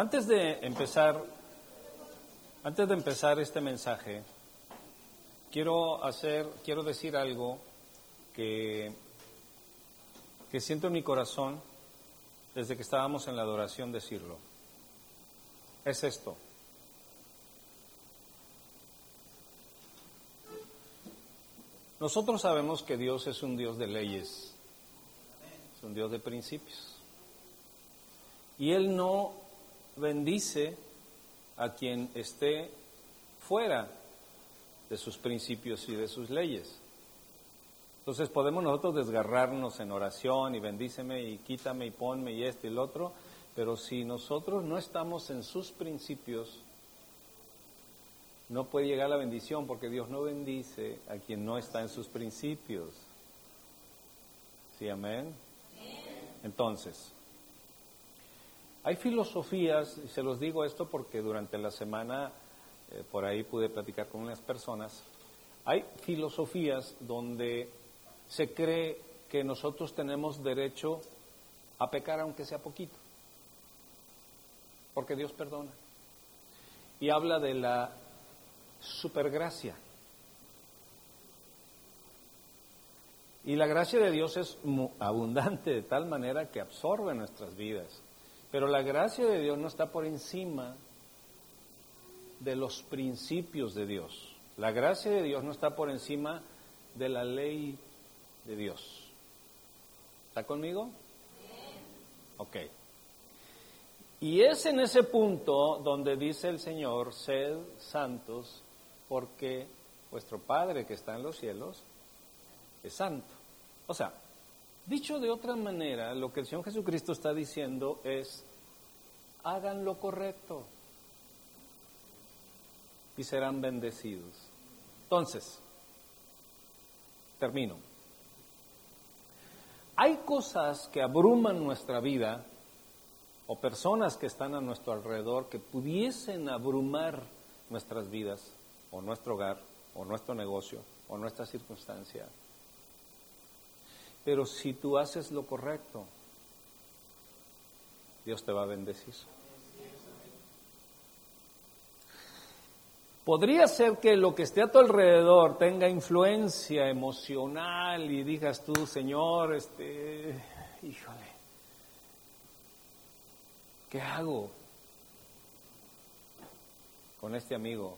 Antes de empezar, antes de empezar este mensaje, quiero hacer, quiero decir algo que, que siento en mi corazón desde que estábamos en la adoración decirlo. Es esto. Nosotros sabemos que Dios es un Dios de leyes, es un Dios de principios. Y Él no bendice a quien esté fuera de sus principios y de sus leyes. Entonces podemos nosotros desgarrarnos en oración y bendíceme y quítame y ponme y este y el otro, pero si nosotros no estamos en sus principios, no puede llegar la bendición porque Dios no bendice a quien no está en sus principios. ¿Sí, amén? Entonces, hay filosofías, y se los digo esto porque durante la semana eh, por ahí pude platicar con unas personas, hay filosofías donde se cree que nosotros tenemos derecho a pecar aunque sea poquito, porque Dios perdona. Y habla de la supergracia. Y la gracia de Dios es abundante de tal manera que absorbe nuestras vidas. Pero la gracia de Dios no está por encima de los principios de Dios. La gracia de Dios no está por encima de la ley de Dios. ¿Está conmigo? Ok. Y es en ese punto donde dice el Señor, sed santos porque vuestro Padre que está en los cielos es santo. O sea, dicho de otra manera, lo que el Señor Jesucristo está diciendo es, hagan lo correcto y serán bendecidos. Entonces, termino. Hay cosas que abruman nuestra vida o personas que están a nuestro alrededor que pudiesen abrumar nuestras vidas o nuestro hogar, o nuestro negocio, o nuestra circunstancia. Pero si tú haces lo correcto, Dios te va a bendecir. Podría ser que lo que esté a tu alrededor tenga influencia emocional y digas tú, Señor, este, híjole, ¿qué hago con este amigo?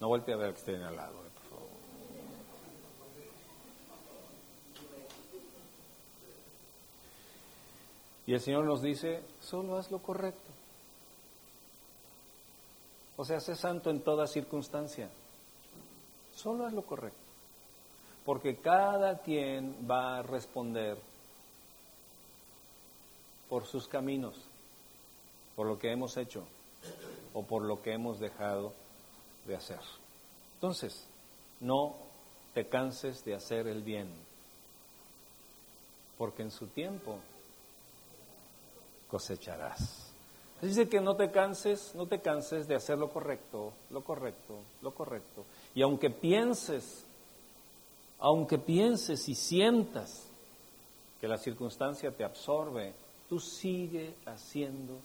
No vuelve a ver que esté al lado, eh, por favor. Y el Señor nos dice, solo haz lo correcto. O sea, sé santo en toda circunstancia. Solo haz lo correcto. Porque cada quien va a responder por sus caminos, por lo que hemos hecho o por lo que hemos dejado de hacer. Entonces, no te canses de hacer el bien, porque en su tiempo cosecharás. Dice que no te canses, no te canses de hacer lo correcto, lo correcto, lo correcto. Y aunque pienses, aunque pienses y sientas que la circunstancia te absorbe, tú sigue haciendo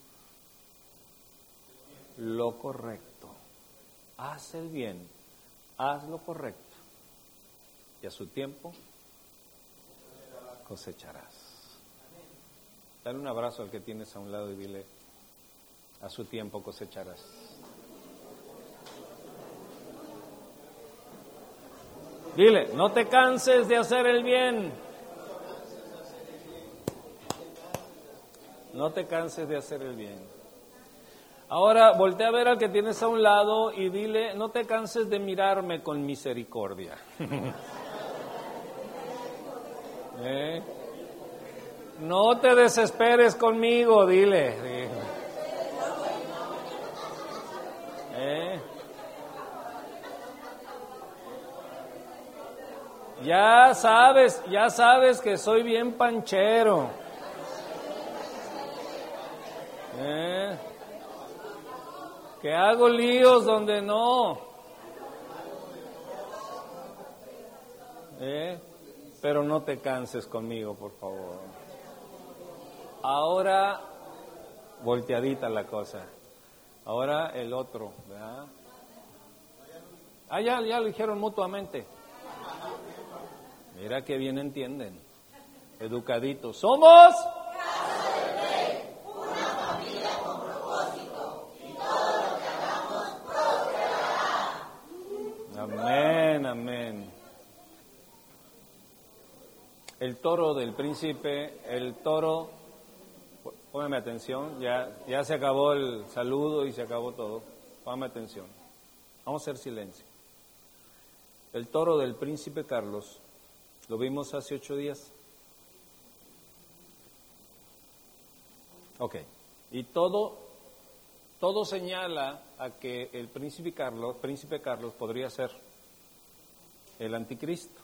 lo correcto haz el bien, haz lo correcto y a su tiempo cosecharás. Dale un abrazo al que tienes a un lado y dile, a su tiempo cosecharás. Dile, no te canses de hacer el bien. No te canses de hacer el bien. Ahora voltea a ver al que tienes a un lado y dile, no te canses de mirarme con misericordia. ¿Eh? No te desesperes conmigo, dile. ¿Eh? Ya sabes, ya sabes que soy bien panchero. ¿Eh? que hago líos donde no. ¿Eh? Pero no te canses conmigo, por favor. Ahora volteadita la cosa. Ahora el otro, ¿verdad? Ah, ya, ya lo dijeron mutuamente. Mira que bien entienden. Educaditos. Somos. Amén, amén. El toro del príncipe, el toro, póngame atención, ya, ya se acabó el saludo y se acabó todo. Póngame atención. Vamos a hacer silencio. El toro del príncipe Carlos, lo vimos hace ocho días. Ok. Y todo, todo señala a que el príncipe Carlos, príncipe Carlos podría ser el anticristo.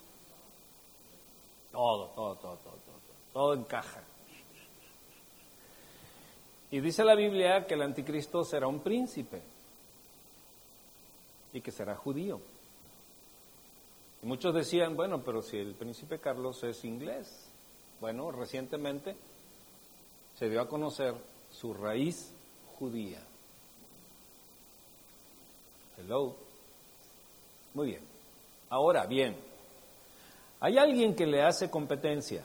Todo, todo, todo, todo, todo, todo encaja. Y dice la Biblia que el anticristo será un príncipe y que será judío. Y muchos decían, bueno, pero si el príncipe Carlos es inglés. Bueno, recientemente se dio a conocer su raíz judía. Hello. Muy bien. Ahora bien, hay alguien que le hace competencia.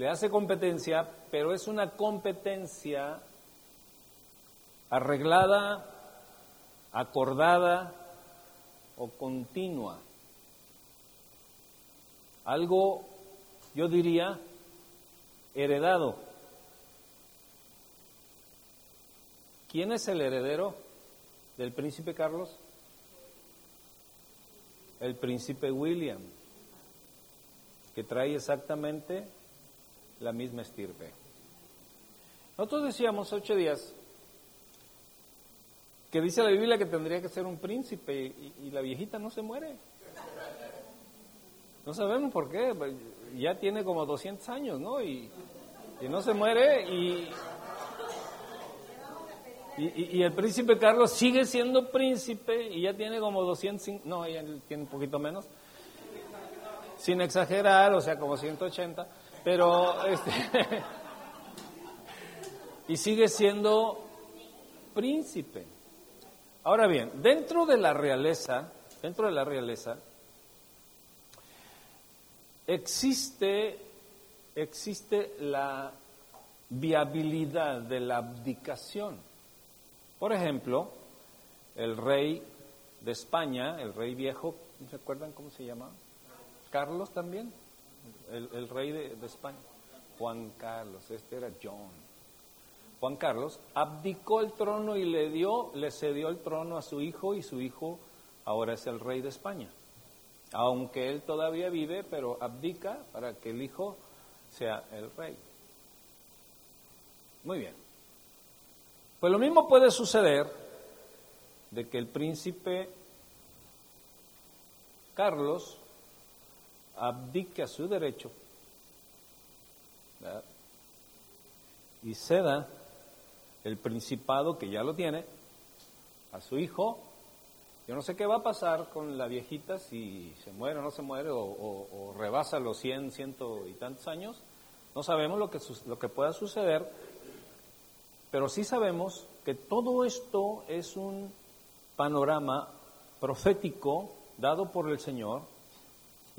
Le hace competencia, pero es una competencia arreglada, acordada o continua. Algo, yo diría, heredado. ¿Quién es el heredero del príncipe Carlos? El príncipe William, que trae exactamente la misma estirpe. Nosotros decíamos ocho días que dice la Biblia que tendría que ser un príncipe y, la viejita no se muere. No sabemos por qué, ya tiene como 200 años, ¿no? Y, no se muere y, y, el príncipe Carlos sigue siendo príncipe y ya tiene como 200, no, tiene un poquito menos, sin exagerar, o sea, como 180, pero este, y sigue siendo príncipe. Ahora bien, dentro de la realeza, dentro de la realeza, existe, existe la viabilidad de la abdicación. Por ejemplo, el rey de España, el rey viejo, ¿se acuerdan cómo se llama? Carlos también, el, rey de, de España. Juan Carlos, este era John. Juan Carlos, abdicó el trono y le dio, le cedió el trono a su hijo y su hijo ahora es el rey de España. Aunque él todavía vive, pero abdica para que el hijo sea el rey. Muy bien. Pues lo mismo puede suceder de que el príncipe Carlos abdique a su derecho y ceda el principado, que ya lo tiene, a su hijo. Yo no sé qué va a pasar con la viejita, si se muere o no se muere, o, rebasa los 100, ciento y tantos años. No sabemos lo que, lo que pueda suceder, pero sí sabemos que todo esto es un panorama profético dado por el Señor.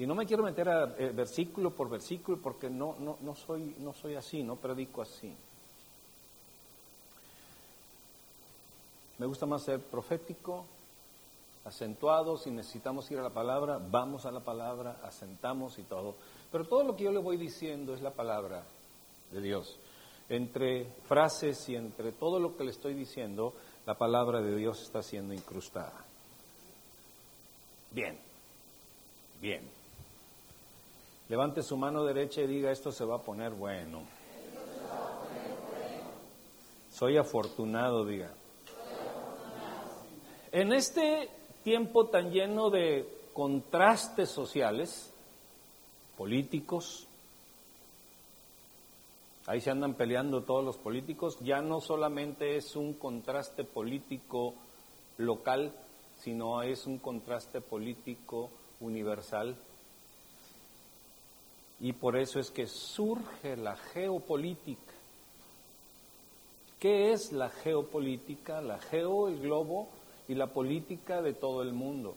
Y no me quiero meter a, eh, versículo por versículo porque no, no, no, soy, no soy así, no predico así. Me gusta más ser profético, acentuado, si necesitamos ir a la palabra, vamos a la palabra, asentamos y todo. Pero todo lo que yo le voy diciendo es la palabra de Dios. Entre frases y entre todo lo que le estoy diciendo, la palabra de Dios está siendo incrustada. Bien, bien. Levante su mano derecha y diga, esto se va a poner bueno. Soy afortunado, diga. En este tiempo tan lleno de contrastes sociales, políticos, ahí se andan peleando todos los políticos, ya no solamente es un contraste político local, sino es un contraste político universal. Y por eso es que surge la geopolítica. ¿Qué es la geopolítica? La geo, el globo, y la política de todo el mundo.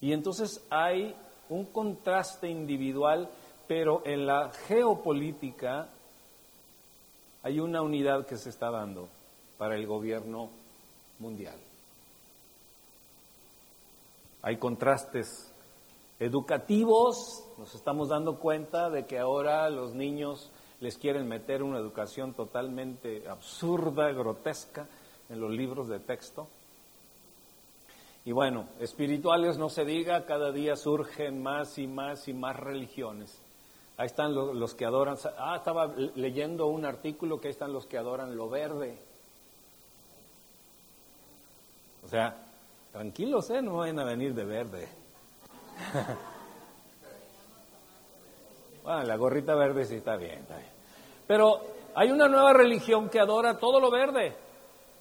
Y entonces hay un contraste individual, pero en la geopolítica hay una unidad que se está dando para el gobierno mundial. Hay contrastes educativos, nos estamos dando cuenta de que ahora los niños les quieren meter una educación totalmente absurda, grotesca en los libros de texto. Y bueno, espirituales no se diga, cada día surgen más y más y más religiones. Ahí están los, que adoran. Ah, estaba leyendo un artículo que ahí están los que adoran lo verde. O sea, tranquilos, ¿eh? No vayan a venir de verde. la gorrita verde sí está bien, está bien. Pero hay una nueva religión que adora todo lo verde.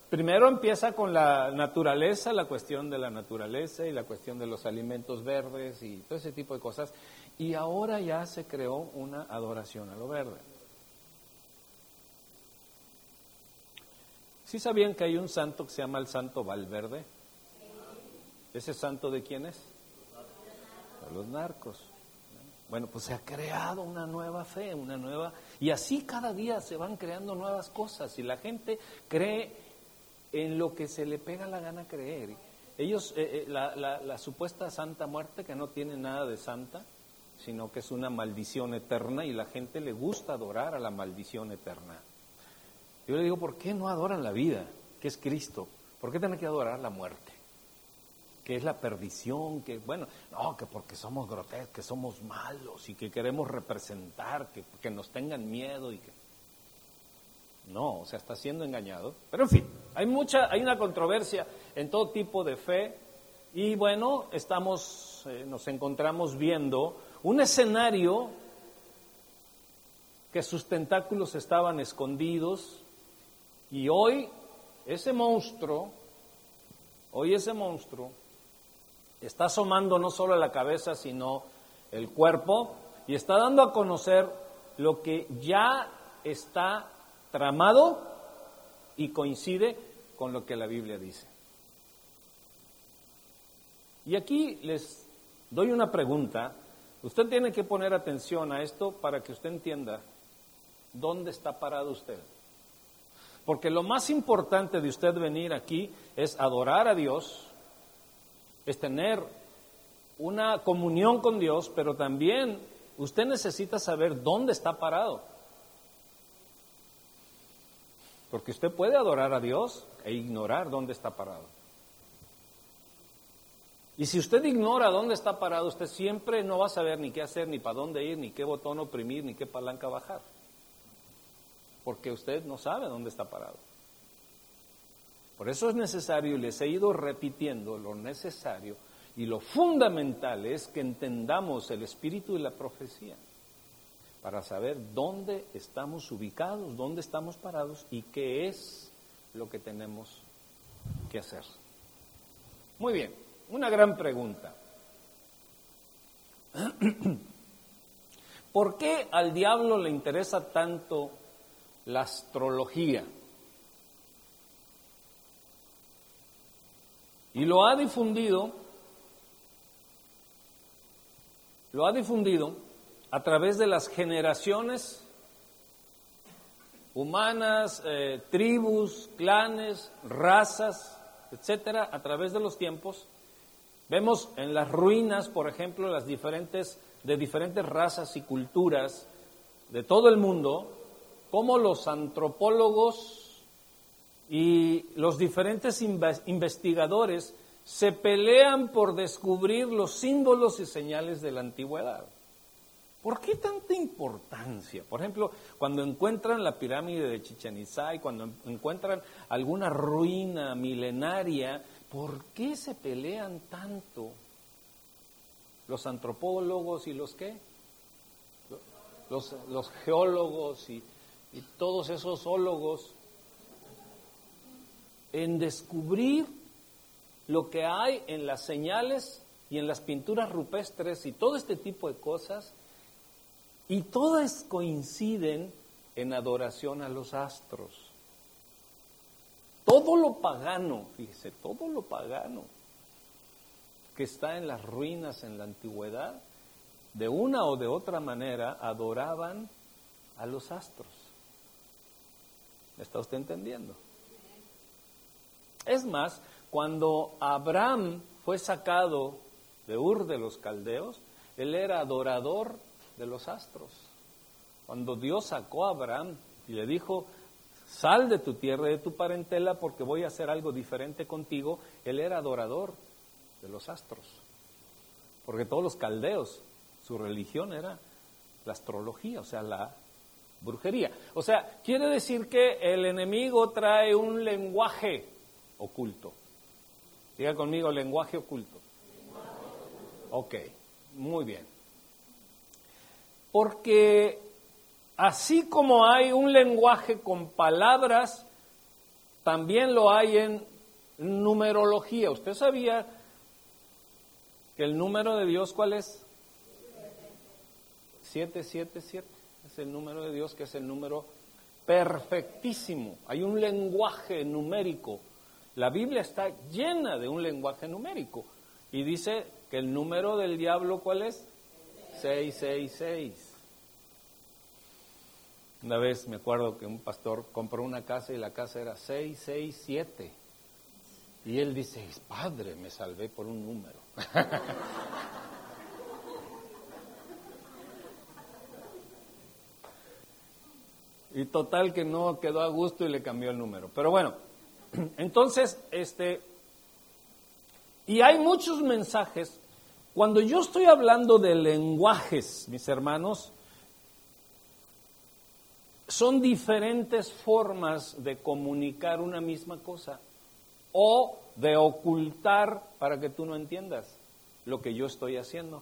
Primero empieza con la naturaleza, la cuestión de la naturaleza y la cuestión de los alimentos verdes y todo ese tipo de cosas. Y ahora ya se creó una adoración a lo verde. ¿Sí sabían que hay un santo que se llama el Santo Valverde? ¿Ese santo de quién es? Los narcos. Bueno, pues se ha creado una nueva fe, una nueva... Y así cada día se van creando nuevas cosas y la gente cree en lo que se le pega la gana creer. Ellos, eh, eh, la, supuesta santa muerte, que no tiene nada de santa, sino que es una maldición eterna y la gente le gusta adorar a la maldición eterna. Yo le digo, ¿por qué no adoran la vida, que es Cristo? ¿Por qué tienen que adorar la muerte? Que es la perdición, que, bueno, no, que porque somos grotescos, que somos malos y que queremos representar, que, que nos tengan miedo y que... No, o sea, está siendo engañado. Pero en fin, hay mucha, hay una controversia en todo tipo de fe y bueno, estamos, eh, nos encontramos viendo un escenario que sus tentáculos estaban escondidos y hoy ese monstruo, hoy ese monstruo está asomando no solo la cabeza sino el cuerpo y está dando a conocer lo que ya está tramado y coincide con lo que la Biblia dice. Y aquí les doy una pregunta. Usted tiene que poner atención a esto para que usted entienda dónde está parado usted. Porque lo más importante de usted venir aquí es adorar a Dios, es tener una comunión con Dios, pero también usted necesita saber dónde está parado. Porque usted puede adorar a Dios e ignorar dónde está parado. Y si usted ignora dónde está parado, usted siempre no va a saber ni qué hacer, ni para dónde ir, ni qué botón oprimir, ni qué palanca bajar. Porque usted no sabe dónde está parado. Por eso es necesario, y les he ido repitiendo lo necesario, y lo fundamental es que entendamos el espíritu de la profecía para saber dónde estamos ubicados, dónde estamos parados y qué es lo que tenemos que hacer. Muy bien, una gran pregunta. ¿Por qué al diablo le interesa tanto la astrología? Y lo ha difundido, lo ha difundido a través de las generaciones humanas, eh, tribus, clanes, razas, etcétera, a través de los tiempos. Vemos en las ruinas, por ejemplo, las diferentes de diferentes razas y culturas de todo el mundo, cómo los antropólogos y los diferentes investigadores se pelean por descubrir los símbolos y señales de la antigüedad. ¿Por qué tanta importancia? Por ejemplo, cuando encuentran la pirámide de Chichen Itzá y cuando encuentran alguna ruina milenaria, ¿por qué se pelean tanto los antropólogos y los qué? Los, geólogos y, y todos esos ólogos en descubrir lo que hay en las señales y en las pinturas rupestres y todo este tipo de cosas Y todas coinciden en adoración a los astros. Todo lo pagano, fíjese, todo lo pagano que está en las ruinas en la antigüedad, de una o de otra manera adoraban a los astros. ¿Me está usted entendiendo? Es más, cuando Abraham fue sacado de Ur de los Caldeos, él era adorador de los astros. Cuando Dios sacó a Abraham y le dijo, sal de tu tierra, de tu parentela, porque voy a hacer algo diferente contigo, él era adorador de los astros. Porque todos los caldeos, su religión era la astrología, o sea, la brujería. O sea, quiere decir que el enemigo trae un lenguaje oculto. Diga conmigo, lenguaje oculto. Ok, muy bien. Porque así como hay un lenguaje con palabras, también lo hay en numerología. ¿Usted sabía que el número de Dios cuál es? 777. Es el número de Dios que es el número perfectísimo. Hay un lenguaje numérico. La Biblia está llena de un lenguaje numérico. Y dice que el número del diablo cuál es? 666. Una vez me acuerdo que un pastor compró una casa y la casa era 667. Y él dice, padre, me salvé por un número. y total que no quedó a gusto y le cambió el número. Pero bueno, entonces, este, y hay muchos mensajes. Cuando yo estoy hablando de lenguajes, mis hermanos, son diferentes formas de comunicar una misma cosa o de ocultar para que tú no entiendas lo que yo estoy haciendo.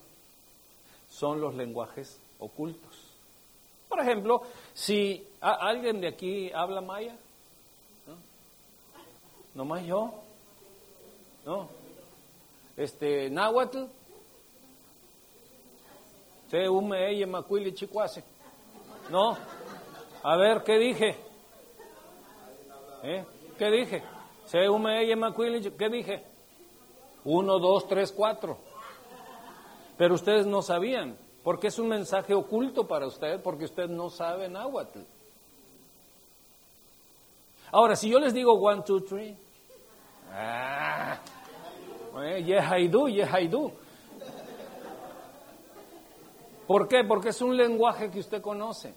Son los lenguajes ocultos. Por ejemplo, si alguien de aquí habla maya, ¿no? más yo? ¿No? Este, náhuatl, se ume ella macuili chicuase. ¿No? A ver, ¿qué dije? ¿Eh? ¿Qué dije? Se ume ella macuili, ¿qué dije? Uno, dos, tres, cuatro. Pero ustedes no sabían, porque es un mensaje oculto para ustedes, porque usted no sabe náhuatl. Ahora, si yo les digo one, two, three, ah, yes I. ¿Por qué? Porque es un lenguaje que usted conoce.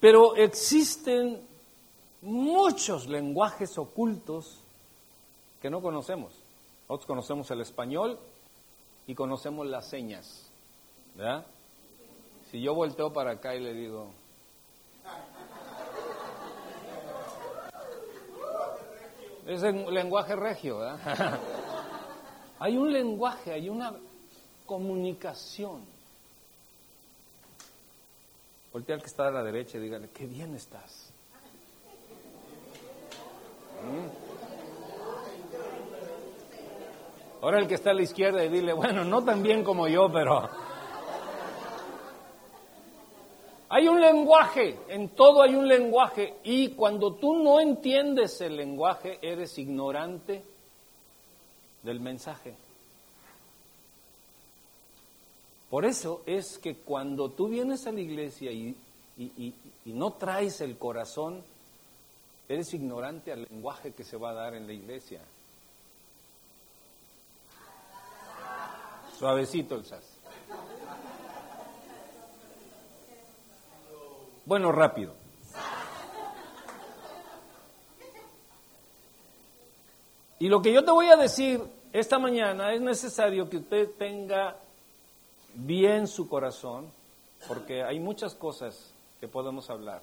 Pero existen muchos lenguajes ocultos que no conocemos. Nosotros conocemos el español y conocemos las señas. ¿Verdad? Si yo volteo para acá y le digo, es un lenguaje regio, hay un lenguaje, hay una comunicación. Voltea al que está a la derecha y dígale, qué bien estás. ¿Mm? Ahora el que está a la izquierda y dile, bueno, no tan bien como yo, pero... Hay un lenguaje, en todo hay un lenguaje, y cuando tú no entiendes el lenguaje, eres ignorante del mensaje. Por eso es que cuando tú vienes a la iglesia y, y, no traes el corazón, eres ignorante al lenguaje que se va a dar en la iglesia. Suavecito el sas. Bueno, rápido. Y lo que yo te voy a decir esta mañana es necesario que usted tenga bien su corazón, porque hay muchas cosas que podemos hablar.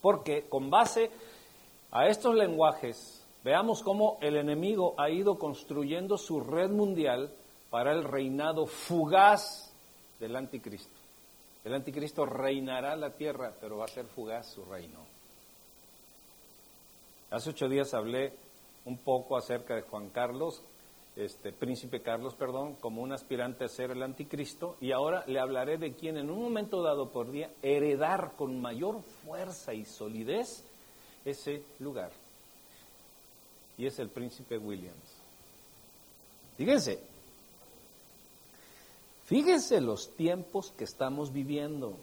Porque con base a estos lenguajes, veamos cómo el enemigo ha ido construyendo su red mundial para el reinado fugaz del anticristo. El anticristo reinará la tierra, pero va a ser fugaz su reino. Hace ocho días hablé un poco acerca de Juan Carlos este, príncipe Carlos, perdón, como un aspirante a ser el anticristo, y ahora le hablaré de quien en un momento dado podría heredar con mayor fuerza y solidez ese lugar. Y es el príncipe Williams. Fíjense, fíjense los tiempos que estamos viviendo,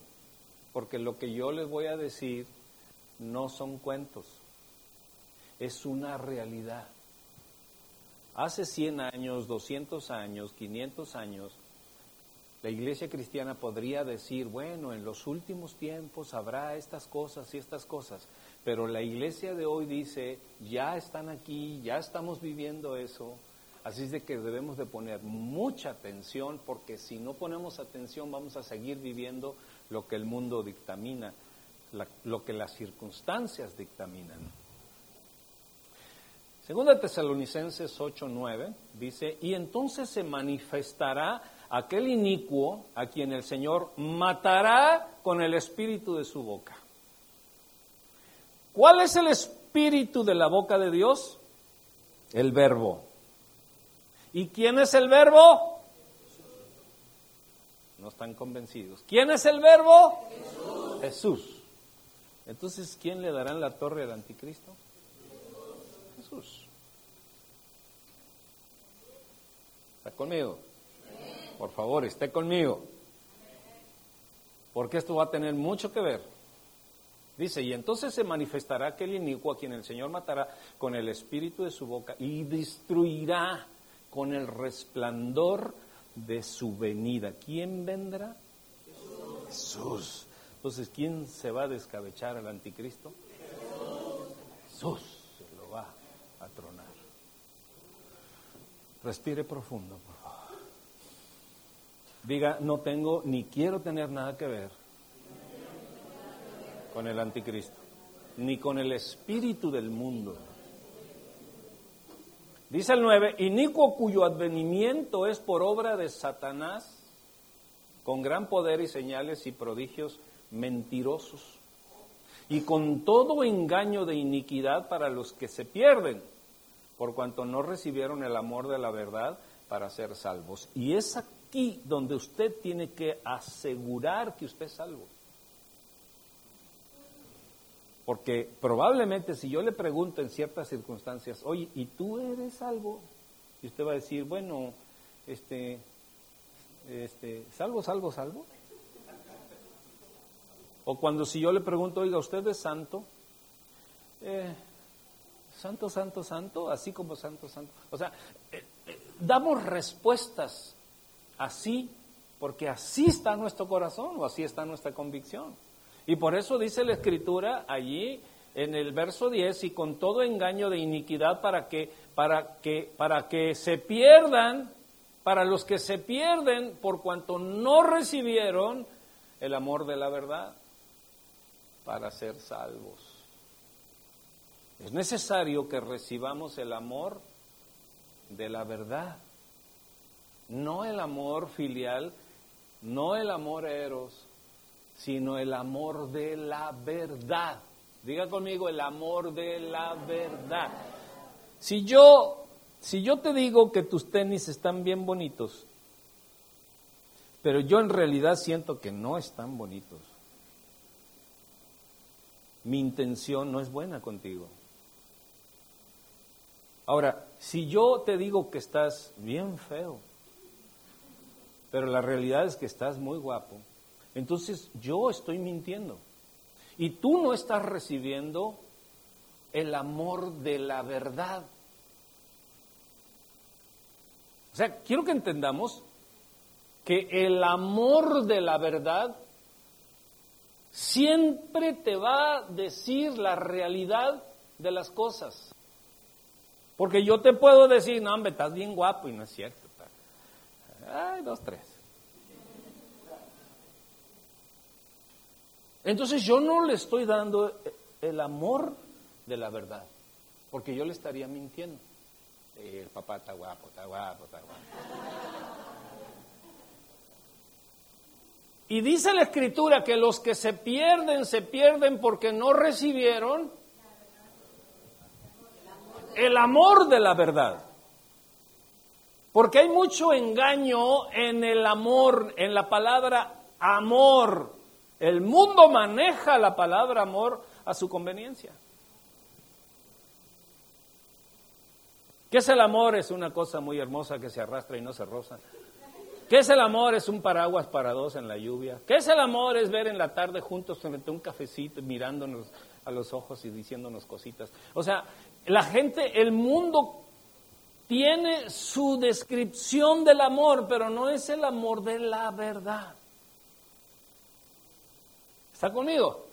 porque lo que yo les voy a decir no son cuentos, es una realidad. Hace 100 años, 200 años, 500 años, la iglesia cristiana podría decir, bueno, en los últimos tiempos habrá estas cosas y estas cosas, pero la iglesia de hoy dice, ya están aquí, ya estamos viviendo eso, así es de que debemos de poner mucha atención, porque si no ponemos atención vamos a seguir viviendo lo que el mundo dictamina, lo que las circunstancias dictaminan. Segunda Tesalonicenses 8:9 dice, y entonces se manifestará aquel inicuo a quien el Señor matará con el espíritu de su boca. ¿Cuál es el espíritu de la boca de Dios? El verbo. ¿Y quién es el verbo? No están convencidos. ¿Quién es el verbo? Jesús. Jesús. Entonces, ¿quién le dará la torre al anticristo? ¿Está conmigo? Por favor, esté conmigo. Porque esto va a tener mucho que ver. Dice, y entonces se manifestará aquel inicuo a quien el Señor matará con el espíritu de su boca y destruirá con el resplandor de su venida. ¿Quién vendrá? Jesús. Entonces, ¿quién se va a descabechar al anticristo? Jesús. Jesús. Respire profundo, por favor. Diga, no tengo ni quiero tener nada que ver con el anticristo, ni con el espíritu del mundo. Dice el 9, inicuo cuyo advenimiento es por obra de Satanás, con gran poder y señales y prodigios mentirosos, y con todo engaño de iniquidad para los que se pierden por cuanto no recibieron el amor de la verdad para ser salvos. Y es aquí donde usted tiene que asegurar que usted es salvo. Porque probablemente si yo le pregunto en ciertas circunstancias, oye, ¿y tú eres salvo? Y usted va a decir, bueno, este, este, salvo, salvo, salvo. O cuando si yo le pregunto, oiga, ¿usted es santo? Eh, santo, santo, santo, así como santo, santo. O sea, eh, eh, damos respuestas así, porque así está nuestro corazón o así está nuestra convicción. Y por eso dice la escritura allí en el verso 10, y con todo engaño de iniquidad para que, para que, para que se pierdan, para los que se pierden por cuanto no recibieron el amor de la verdad, para ser salvos. Es necesario que recibamos el amor de la verdad, no el amor filial, no el amor eros, sino el amor de la verdad. Diga conmigo el amor de la verdad. Si yo, si yo te digo que tus tenis están bien bonitos, pero yo en realidad siento que no están bonitos, mi intención no es buena contigo. Ahora, si yo te digo que estás bien feo, pero la realidad es que estás muy guapo, entonces yo estoy mintiendo. Y tú no estás recibiendo el amor de la verdad. O sea, quiero que entendamos que el amor de la verdad siempre te va a decir la realidad de las cosas. Porque yo te puedo decir, no, hombre, estás bien guapo y no es cierto. Ay, dos, tres. Entonces yo no le estoy dando el amor de la verdad, porque yo le estaría mintiendo. el papá está guapo, está guapo, está guapo. Y dice la escritura que los que se pierden, se pierden porque no recibieron el amor de la verdad. Porque hay mucho engaño en el amor, en la palabra amor. El mundo maneja la palabra amor a su conveniencia. ¿Qué es el amor? Es una cosa muy hermosa que se arrastra y no se roza. ¿Qué es el amor? Es un paraguas para dos en la lluvia. ¿Qué es el amor? Es ver en la tarde juntos frente a un cafecito, mirándonos a los ojos y diciéndonos cositas. O sea, la gente, el mundo tiene su descripción del amor, pero no es el amor de la verdad. ¿Está conmigo?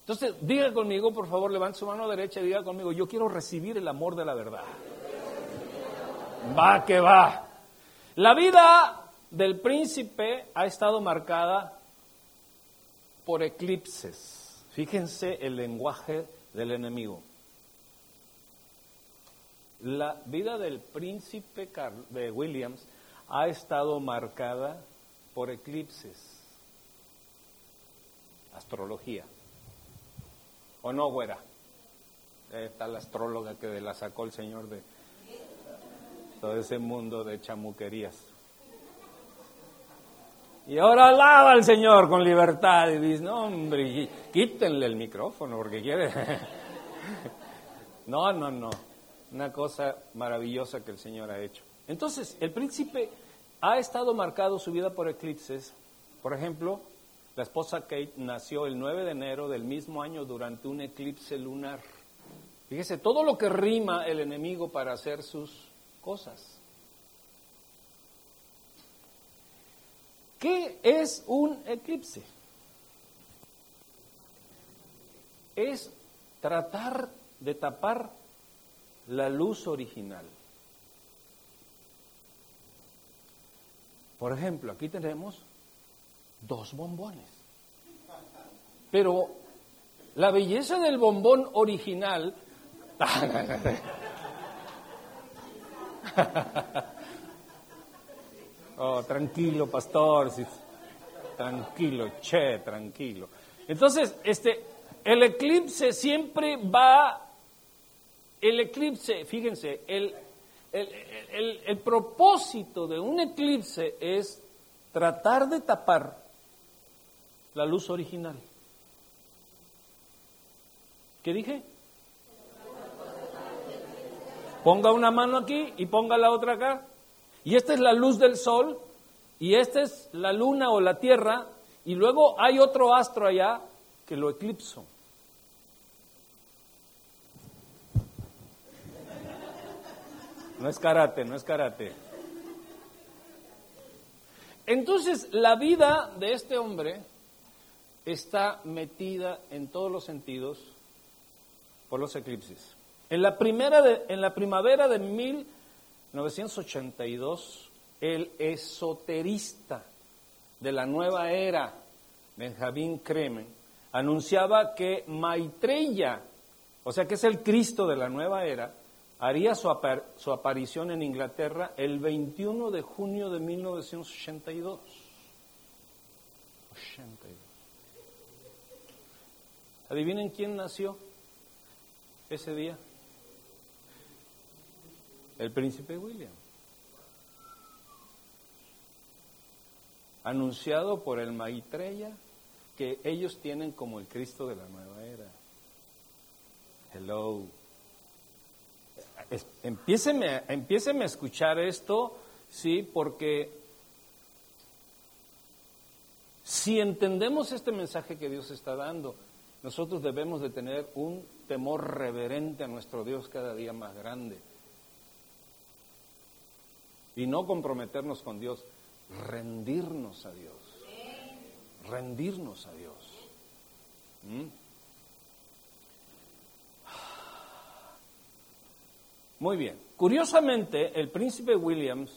Entonces, diga conmigo, por favor, levante su mano derecha y diga conmigo, yo quiero recibir el amor de la verdad. Va que va. La vida del príncipe ha estado marcada por eclipses. Fíjense el lenguaje del enemigo. La vida del príncipe de Williams ha estado marcada por eclipses. Astrología. ¿O no, güera? Está la astróloga que la sacó el Señor de todo ese mundo de chamuquerías. Y ahora alaba al Señor con libertad y dice, no hombre, quítenle el micrófono porque quiere. no, no, no. Una cosa maravillosa que el Señor ha hecho. Entonces, el príncipe ha estado marcado su vida por eclipses. Por ejemplo, la esposa Kate nació el 9 de enero del mismo año durante un eclipse lunar. Fíjese, todo lo que rima el enemigo para hacer sus cosas. ¿Qué es un eclipse? Es tratar de tapar la luz original. Por ejemplo, aquí tenemos dos bombones. Pero la belleza del bombón original oh, tranquilo, pastor. Tranquilo, che, tranquilo. Entonces, este, el eclipse siempre va, el eclipse, fíjense, el, el, el propósito de un eclipse es tratar de tapar la luz original. ¿Qué dije? Ponga una mano aquí y ponga la otra acá. Y esta es la luz del sol y esta es la luna o la tierra y luego hay otro astro allá que lo eclipso. No es karate, no es karate. Entonces, la vida de este hombre está metida en todos los sentidos por los eclipses. En la, primera en la primavera de 1982, el esoterista de la nueva era, Benjamín Kremen, anunciaba que Maitreya, o sea que es el Cristo de la nueva era, haría su, su aparición en Inglaterra el 21 de junio de 1982. 82. ¿Adivinen quién nació ese día? el príncipe William, anunciado por el Maitreya que ellos tienen como el Cristo de la nueva era. Hello. Empieceme, a escuchar esto, sí, porque si entendemos este mensaje que Dios está dando, nosotros debemos de tener un temor reverente a nuestro Dios cada día más grande y no comprometernos con Dios, rendirnos a Dios. Rendirnos a Dios. ¿Mm? Muy bien. Curiosamente, el príncipe Williams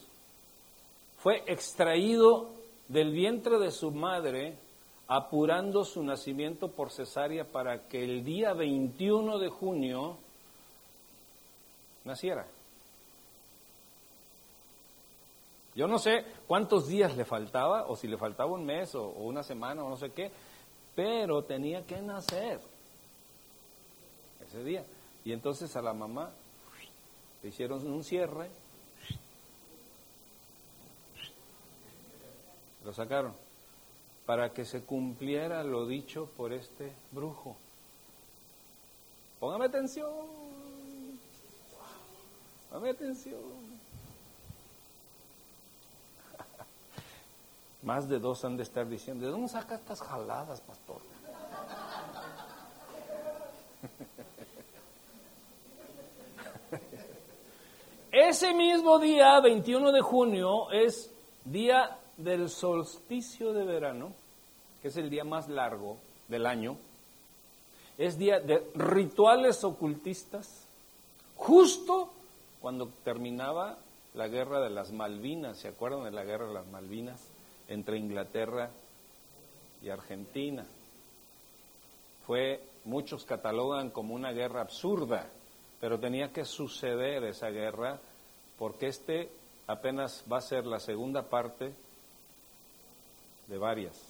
fue extraído del vientre de su madre apurando su nacimiento por cesárea para que el día 21 de junio naciera. Yo no sé cuántos días le faltaba, o si le faltaba un mes, o, una semana, o no sé qué, pero tenía que nacer ese día. Y entonces a la mamá le hicieron un cierre, lo sacaron. Para que se cumpliera lo dicho por este brujo. Póngame atención. Póngame atención. Más de dos han de estar diciendo, ¿de dónde saca estas jaladas, pastor? Ese mismo día, 21 de junio, es día del solsticio de verano, que es el día más largo del año. Es día de rituales ocultistas, justo cuando terminaba la guerra de las Malvinas, ¿se acuerdan de la guerra de las Malvinas? Entre Inglaterra y Argentina. Fue, muchos catalogan como una guerra absurda, pero tenía que suceder esa guerra porque este apenas va a ser la segunda parte de varias.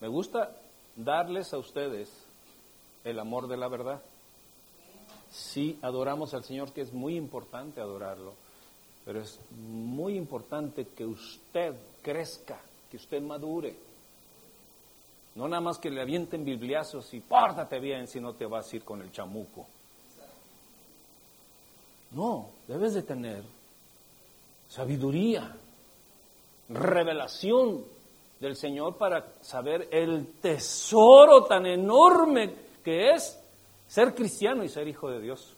Me gusta darles a ustedes el amor de la verdad. Sí, adoramos al Señor, que es muy importante adorarlo, pero es muy importante que usted crezca, que usted madure. No nada más que le avienten bibliazos y pórtate bien si no te vas a ir con el chamuco. No, debes de tener sabiduría, revelación del Señor para saber el tesoro tan enorme que es ser cristiano y ser hijo de Dios.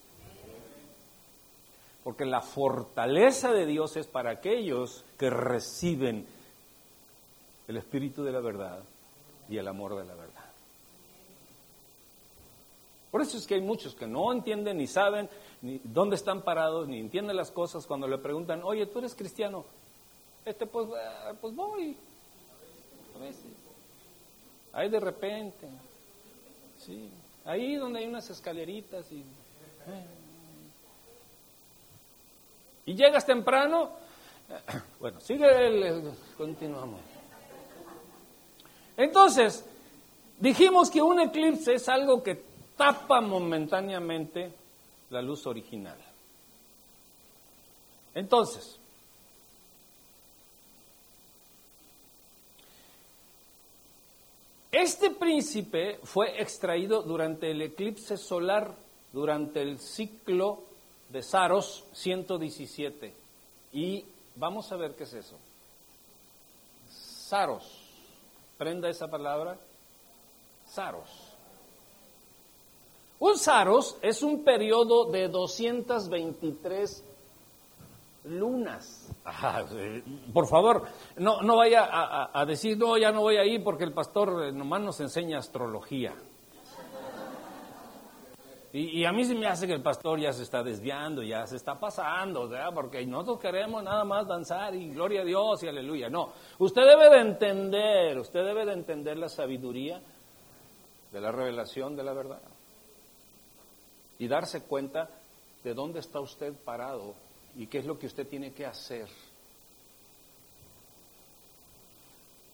Porque la fortaleza de Dios es para aquellos que reciben el espíritu de la verdad y el amor de la verdad. Por eso es que hay muchos que no entienden ni saben ni dónde están parados, ni entienden las cosas cuando le preguntan, oye, tú eres cristiano. Este, pues, eh, pues voy. A veces. Ahí de repente. Sí. Ahí donde hay unas escaleritas y. Eh. Y llegas temprano. Bueno, sigue el, continuamos. Entonces, dijimos que un eclipse es algo que tapa momentáneamente la luz original. Entonces, este príncipe fue extraído durante el eclipse solar, durante el ciclo de Saros 117. Y vamos a ver qué es eso. Saros. Prenda esa palabra. Saros. Un Saros es un periodo de 223 lunas. por favor, no, no vaya a, decir, no, ya no voy a ir porque el pastor eh, nomás nos enseña astrología. Y, a mí se me hace que el pastor ya se está desviando, ya se está pasando, porque nosotros queremos nada más danzar y gloria a Dios y aleluya. No, usted debe de entender, usted debe de entender la sabiduría de la revelación de la verdad y darse cuenta de dónde está usted parado y qué es lo que usted tiene que hacer.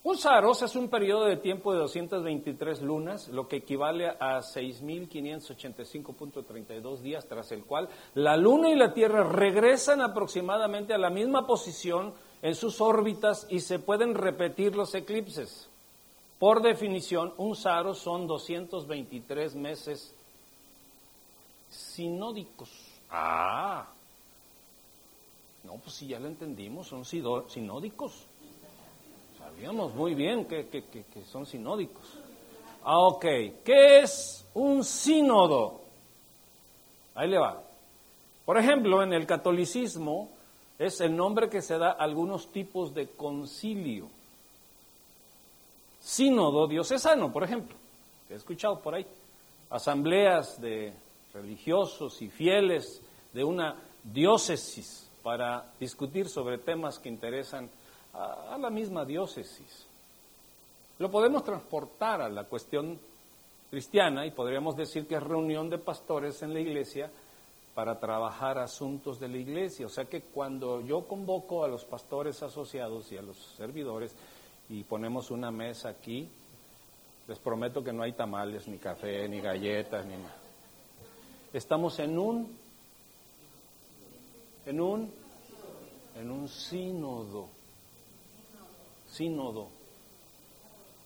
Un Saros es un periodo de tiempo de 223 lunas, lo que equivale a 6.585.32 días, tras el cual la luna y la Tierra regresan aproximadamente a la misma posición en sus órbitas y se pueden repetir los eclipses. Por definición, un Saros son 223 meses sinódicos. Ah, no, pues si ya lo entendimos, son sinódicos. Sabíamos muy bien que, que, que, son sinódicos. Ah, ok, ¿qué es un sínodo? Ahí le va. Por ejemplo, en el catolicismo es el nombre que se da a algunos tipos de concilio. Sínodo diocesano, por ejemplo, he escuchado por ahí. Asambleas de religiosos y fieles de una diócesis para discutir sobre temas que interesan a, la misma diócesis. Lo podemos transportar a la cuestión cristiana y podríamos decir que es reunión de pastores en la iglesia para trabajar asuntos de la iglesia. O sea que cuando yo convoco a los pastores asociados y a los servidores y ponemos una mesa aquí, les prometo que no hay tamales, ni café, ni galletas, ni nada. Estamos en un, en un, En un sínodo. Sínodo.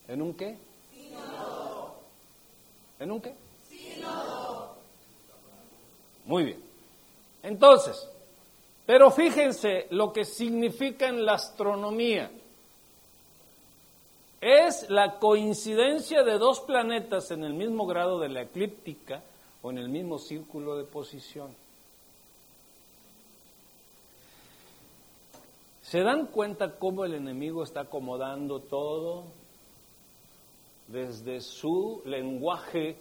¿En un qué? Sínodo. ¿En un qué? Sínodo. Muy bien. Entonces, pero fíjense lo que significa en la astronomía. Es la coincidencia de dos planetas en el mismo grado de la eclíptica o en el mismo círculo de posición. ¿Se dan cuenta cómo el enemigo está acomodando todo desde su lenguaje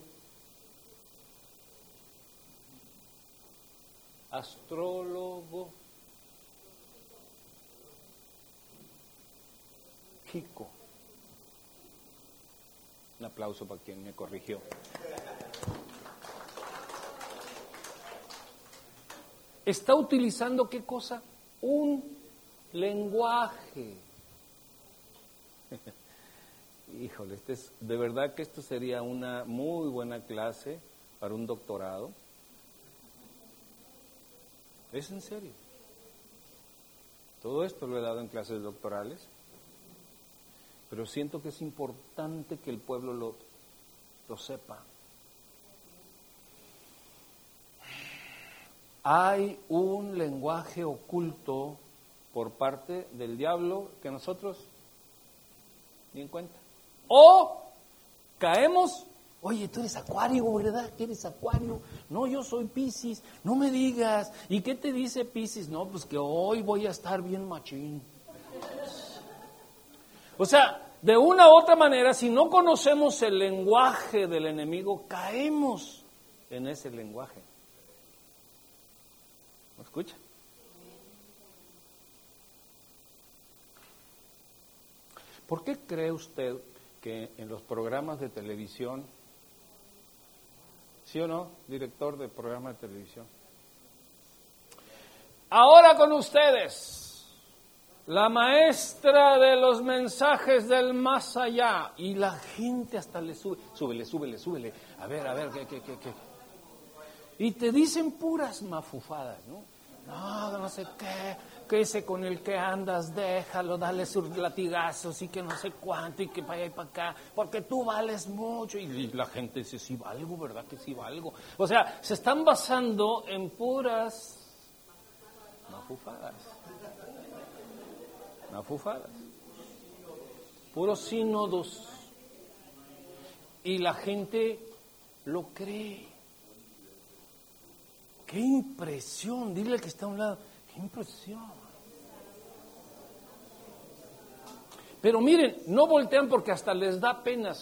astrólogo Kiko? Un aplauso para quien me corrigió. Está utilizando qué cosa? Un lenguaje. Híjole, este es, de verdad que esto sería una muy buena clase para un doctorado. Es en serio. Todo esto lo he dado en clases doctorales, pero siento que es importante que el pueblo lo, lo sepa. Hay un lenguaje oculto por parte del diablo que nosotros ni en cuenta. O caemos, oye, tú eres acuario, ¿verdad? ¿Que eres acuario? No, yo soy Piscis, no me digas. ¿Y qué te dice Piscis? No, pues que hoy voy a estar bien machín. O sea, de una u otra manera, si no conocemos el lenguaje del enemigo, caemos en ese lenguaje. ¿Me escucha? ¿Por qué cree usted que en los programas de televisión, sí o no, director de programa de televisión? Ahora con ustedes, la maestra de los mensajes del más allá, y la gente hasta le sube, súbele, súbele, súbele, a ver, a ver, ¿qué, qué, qué, qué? Y te dicen puras mafufadas, ¿no? No, no sé qué, que ese con el que andas, déjalo, dale sus latigazos y que no sé cuánto y que para allá y para acá, porque tú vales mucho. Y la gente dice, sí valgo, ¿verdad que sí valgo? O sea, se están basando en puras mafufadas. Mafufadas. Puros sínodos. Y la gente lo cree. Qué impresión, dile que está a un lado, qué impresión. Pero miren, no voltean porque hasta les da pena.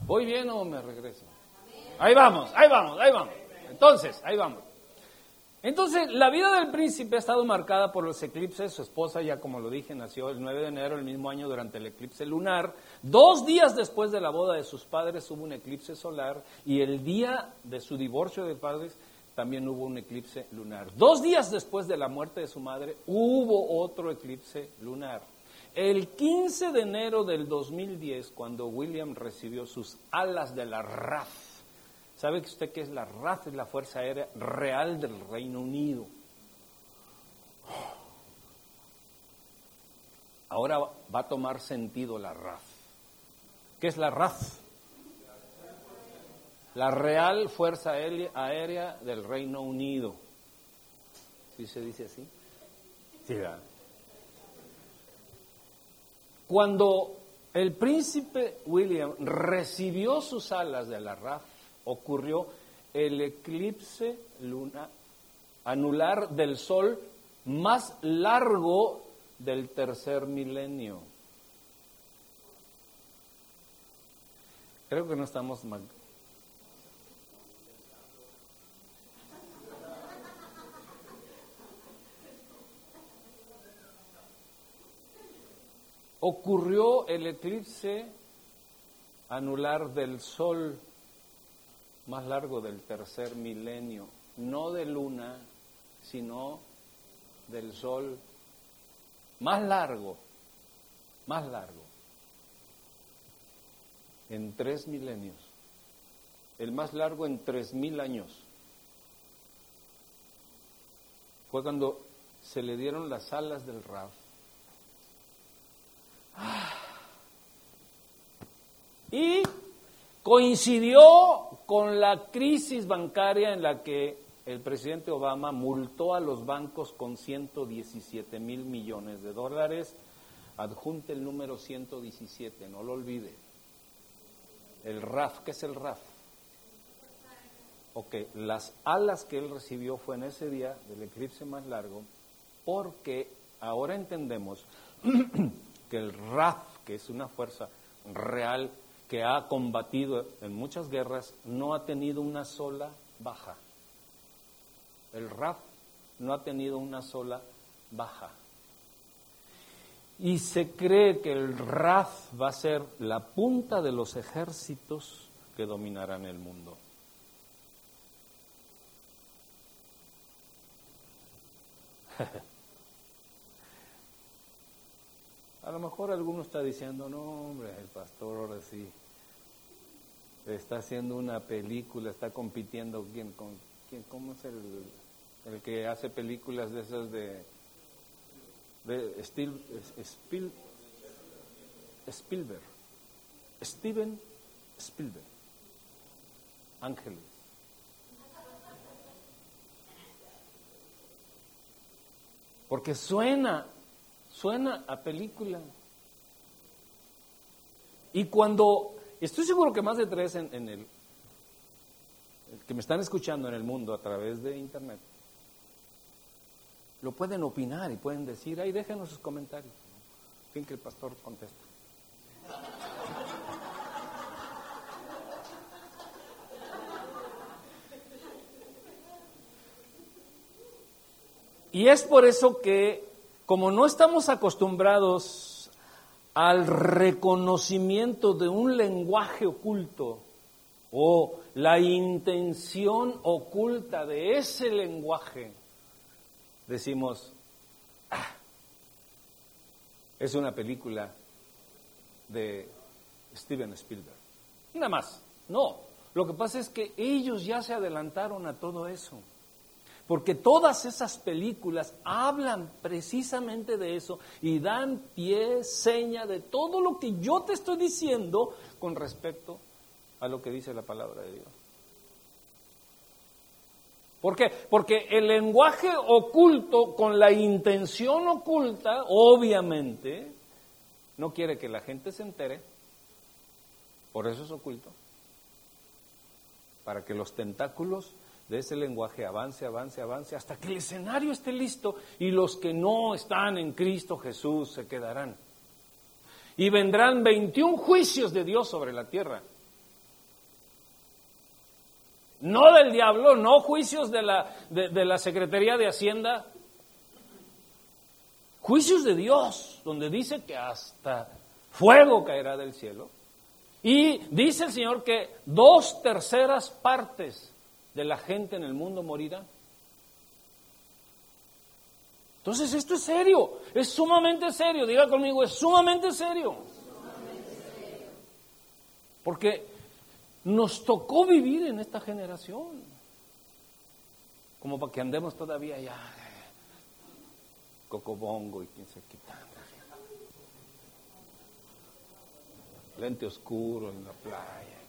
¿Voy bien o me regreso? Ahí vamos, ahí vamos, ahí vamos. Entonces, ahí vamos. Entonces, la vida del príncipe ha estado marcada por los eclipses. Su esposa, ya como lo dije, nació el 9 de enero del mismo año durante el eclipse lunar. Dos días después de la boda de sus padres hubo un eclipse solar y el día de su divorcio de padres también hubo un eclipse lunar. Dos días después de la muerte de su madre hubo otro eclipse lunar. El 15 de enero del 2010, cuando William recibió sus alas de la RAF, ¿sabe usted qué es la RAF? Es la Fuerza Aérea Real del Reino Unido. Ahora va a tomar sentido la RAF. ¿Qué es la RAF? la Real Fuerza Aérea del Reino Unido. ¿Sí se dice así? Sí, Cuando el príncipe William recibió sus alas de la RAF, ocurrió el eclipse luna anular del Sol más largo del tercer milenio. Creo que no estamos ocurrió el eclipse anular del Sol más largo del tercer milenio, no de luna, sino del Sol más largo, más largo, en tres milenios, el más largo en tres mil años. fue cuando se le dieron las alas del RAF. Y coincidió con la crisis bancaria en la que el presidente Obama multó a los bancos con 117 mil millones de dólares. Adjunte el número 117, no lo olvide. El RAF, ¿qué es el RAF? Ok, las alas que él recibió fue en ese día del eclipse más largo, porque ahora entendemos que el RAF, que es una fuerza real que ha combatido en muchas guerras, no ha tenido una sola baja. El RAF no ha tenido una sola baja. Y se cree que el RAF va a ser la punta de los ejércitos que dominarán el mundo. A lo mejor alguno está diciendo, no, hombre, el pastor ahora sí está haciendo una película, está compitiendo quién con quién, cómo es el, el que hace películas de esas de de Stil, Spielberg, Steven Spielberg, Ángeles. Porque suena, suena a película. Y cuando, estoy seguro que más de tres en, el, que me están escuchando en el mundo a través de internet, lo pueden opinar y pueden decir, ahí déjenos sus comentarios. En fin, que el pastor contesta. Y es por eso que, como no estamos acostumbrados al reconocimiento de un lenguaje oculto o la intención oculta de ese lenguaje, decimos, ah, es una película de Steven Spielberg. Nada más, no. Lo que pasa es que ellos ya se adelantaron a todo eso. Porque todas esas películas hablan precisamente de eso y dan pie, seña de todo lo que yo te estoy diciendo con respecto a lo que dice la palabra de Dios. ¿Por qué? Porque el lenguaje oculto con la intención oculta, obviamente, no quiere que la gente se entere, por eso es oculto, para que los tentáculos de ese lenguaje avance, avance, avance, hasta que el escenario esté listo y los que no están en Cristo Jesús se quedarán. Y vendrán 21 juicios de Dios sobre la tierra. No del diablo, no juicios de la, de, la Secretaría de Hacienda. Juicios de Dios, donde dice que hasta fuego caerá del cielo. Y dice el Señor que dos terceras partes de la gente en el mundo morirá. Entonces esto es serio, es sumamente serio, diga conmigo, es sumamente serio. Porque nos tocó vivir en esta generación, como para que andemos todavía ya, cocobongo y quién se quita. Lente oscuro en la playa.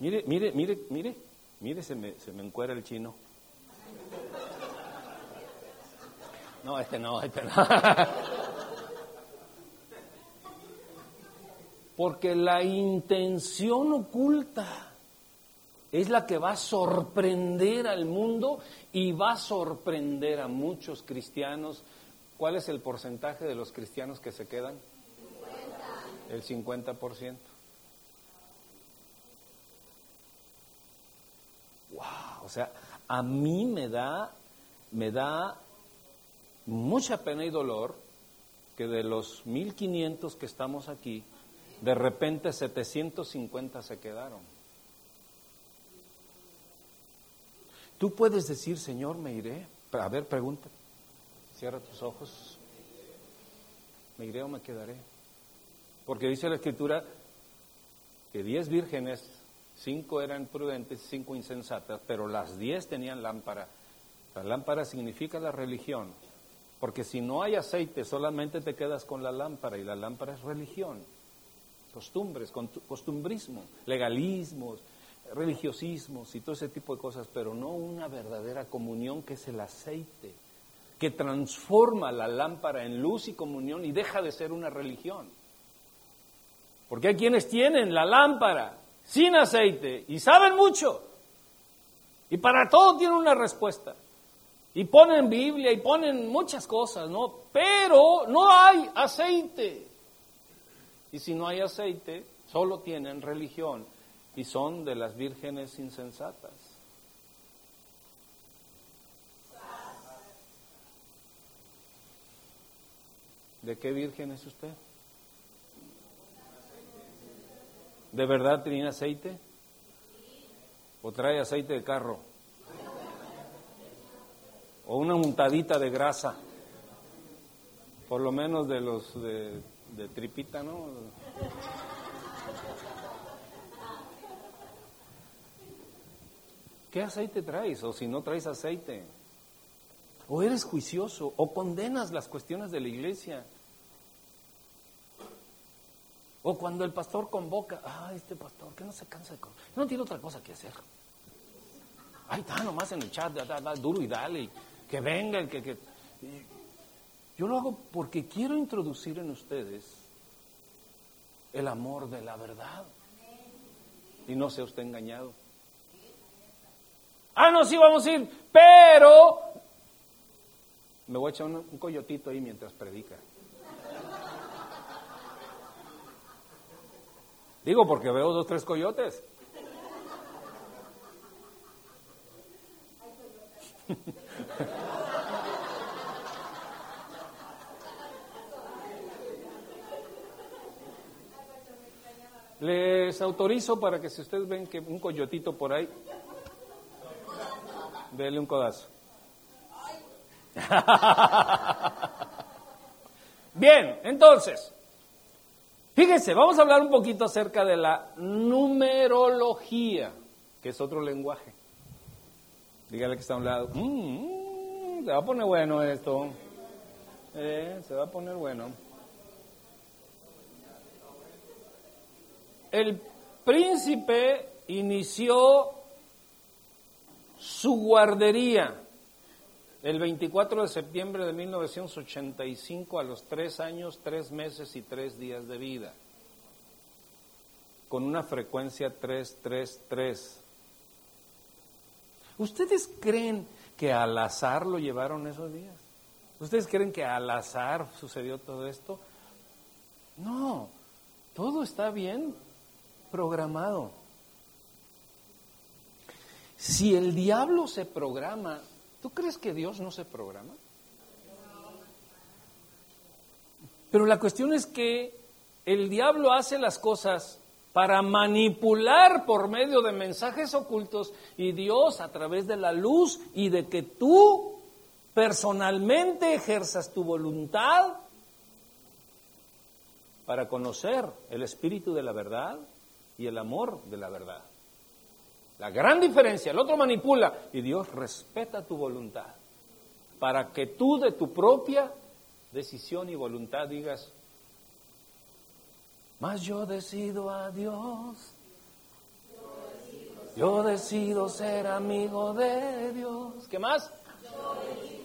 Mire, mire, mire, mire, mire, se me, se me encuera el chino. No, este no, este no. Porque la intención oculta es la que va a sorprender al mundo y va a sorprender a muchos cristianos. ¿Cuál es el porcentaje de los cristianos que se quedan? El 50%. O sea, a mí me da, me da mucha pena y dolor que de los 1500 que estamos aquí, de repente 750 se quedaron. Tú puedes decir, Señor, me iré. A ver, pregunta. Cierra tus ojos. ¿Me iré o me quedaré? Porque dice la escritura que diez vírgenes, cinco eran prudentes, cinco insensatas, pero las diez tenían lámpara. La lámpara significa la religión, porque si no hay aceite solamente te quedas con la lámpara y la lámpara es religión, costumbres, costumbrismo, legalismos, religiosismos y todo ese tipo de cosas, pero no una verdadera comunión que es el aceite, que transforma la lámpara en luz y comunión y deja de ser una religión. Porque hay quienes tienen la lámpara sin aceite y saben mucho. Y para todo tienen una respuesta. Y ponen Biblia y ponen muchas cosas, ¿no? Pero no hay aceite. Y si no hay aceite, solo tienen religión y son de las vírgenes insensatas. ¿De qué virgen es usted? ¿De verdad tiene aceite? ¿O trae aceite de carro? ¿O una untadita de grasa? Por lo menos de los de, de tripita, ¿no? ¿Qué aceite traes? O si no traes aceite. O eres juicioso, o condenas las cuestiones de la iglesia. O cuando el pastor convoca, ah, este pastor, que no se cansa de... No tiene otra cosa que hacer. Ahí está, nomás en el chat, da, duro y dale, que venga, que, que... Yo lo hago porque quiero introducir en ustedes el amor de la verdad. Y no sea usted engañado. Ah, no, sí, vamos a ir, pero... Me voy a echar un, un coyotito ahí mientras predica. Digo porque veo dos, tres coyotes. Les autorizo para que si ustedes ven que un coyotito por ahí, dele un codazo. Bien, entonces, Fíjense, vamos a hablar un poquito acerca de la numerología, que es otro lenguaje. Dígale que está a un lado. Mm, se va a poner bueno esto. Eh, se va a poner bueno. El príncipe inició su guardería el 24 de septiembre de 1985 a los tres años, tres meses y tres días de vida, con una frecuencia 333. ¿Ustedes creen que al azar lo llevaron esos días? ¿Ustedes creen que al azar sucedió todo esto? No, todo está bien programado. Si el diablo se programa, ¿Tú crees que Dios no se programa? Pero la cuestión es que el diablo hace las cosas para manipular por medio de mensajes ocultos y Dios a través de la luz y de que tú personalmente ejerzas tu voluntad para conocer el espíritu de la verdad y el amor de la verdad. La gran diferencia, el otro manipula y Dios respeta tu voluntad para que tú de tu propia decisión y voluntad digas, más yo decido a Dios, yo decido ser amigo de Dios. ¿Qué más? Yo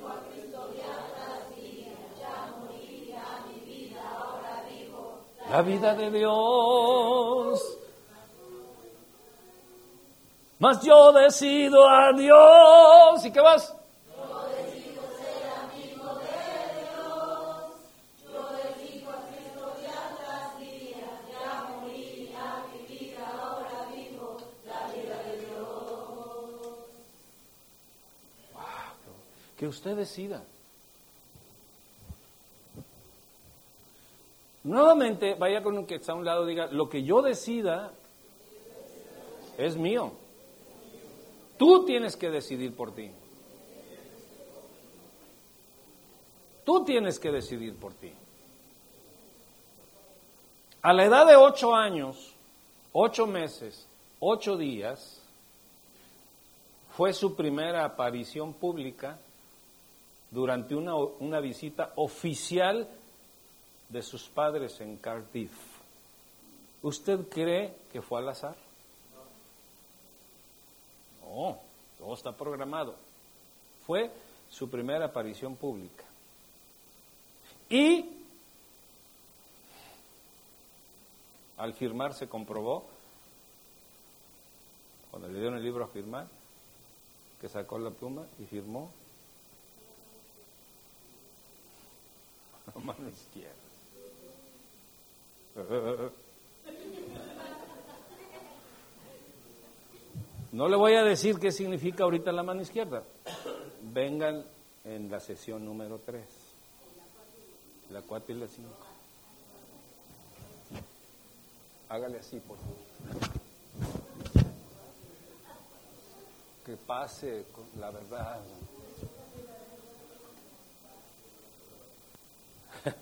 a Cristo ya mi vida, ahora. La vida de Dios. Mas yo decido a Dios. ¿Y qué vas? Yo decido ser amigo de Dios. Yo decido a Cristo ya tras días. Ya morí, ya viví, ahora vivo la vida de Dios. Wow, que usted decida. Nuevamente, vaya con un que está a un lado, diga, lo que yo decida es mío. Tú tienes que decidir por ti. Tú tienes que decidir por ti. A la edad de ocho años, ocho meses, ocho días, fue su primera aparición pública durante una, una visita oficial de sus padres en Cardiff. ¿Usted cree que fue al azar? No, todo está programado. Fue su primera aparición pública. Y al firmar se comprobó, cuando le dieron el libro a firmar, que sacó la pluma y firmó la mano izquierda. No le voy a decir qué significa ahorita la mano izquierda. Vengan en la sesión número 3. La 4 y la 5. Hágale así, por favor. Que pase con la verdad.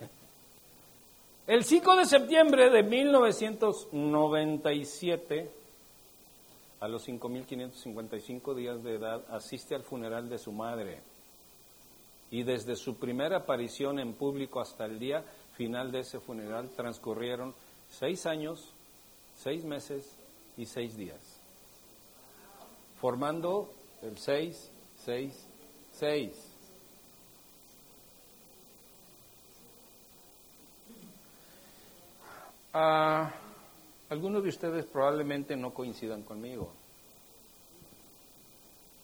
El 5 de septiembre de 1997, a los 5.555 días de edad, asiste al funeral de su madre. Y desde su primera aparición en público hasta el día final de ese funeral transcurrieron seis años, seis meses y seis días, formando el 6, 6, 6. Ah, algunos de ustedes probablemente no coincidan conmigo.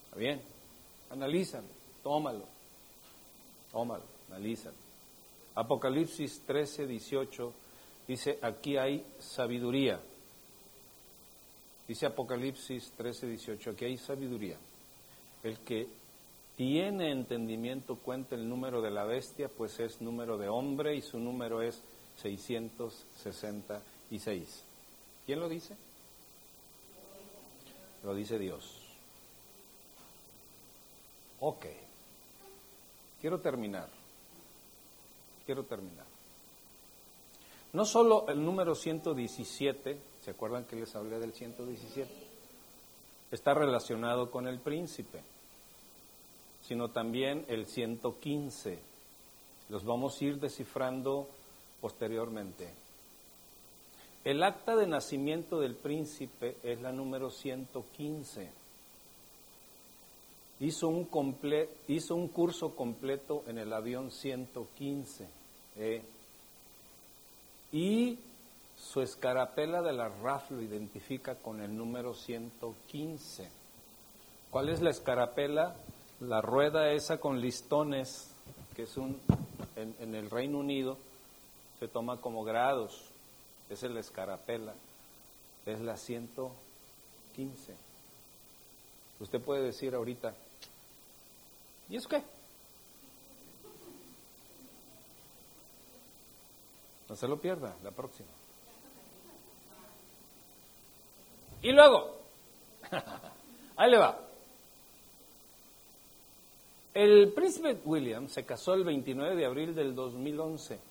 ¿Está bien? Analízalo, tómalo, tómalo, analízalo. Apocalipsis 13, 18 dice, aquí hay sabiduría. Dice Apocalipsis 13, 18, aquí hay sabiduría. El que tiene entendimiento cuenta el número de la bestia, pues es número de hombre y su número es 666. ¿Quién lo dice? Lo dice Dios. Ok. Quiero terminar. Quiero terminar. No solo el número 117, ¿se acuerdan que les hablé del 117? Está relacionado con el príncipe, sino también el 115. Los vamos a ir descifrando posteriormente. El acta de nacimiento del príncipe es la número 115. Hizo un, curso completo en el avión 115. Eh. y su escarapela de la RAF lo identifica con el número 115. ¿Cuál es la escarapela? La rueda esa con listones, que es un, en el Reino Unido, se toma como grados, es el escarapela, es la 115. Usted puede decir ahorita, ¿y es qué? No se lo pierda la próxima. Y luego, ahí le va. El príncipe William se casó el 29 de abril del 2011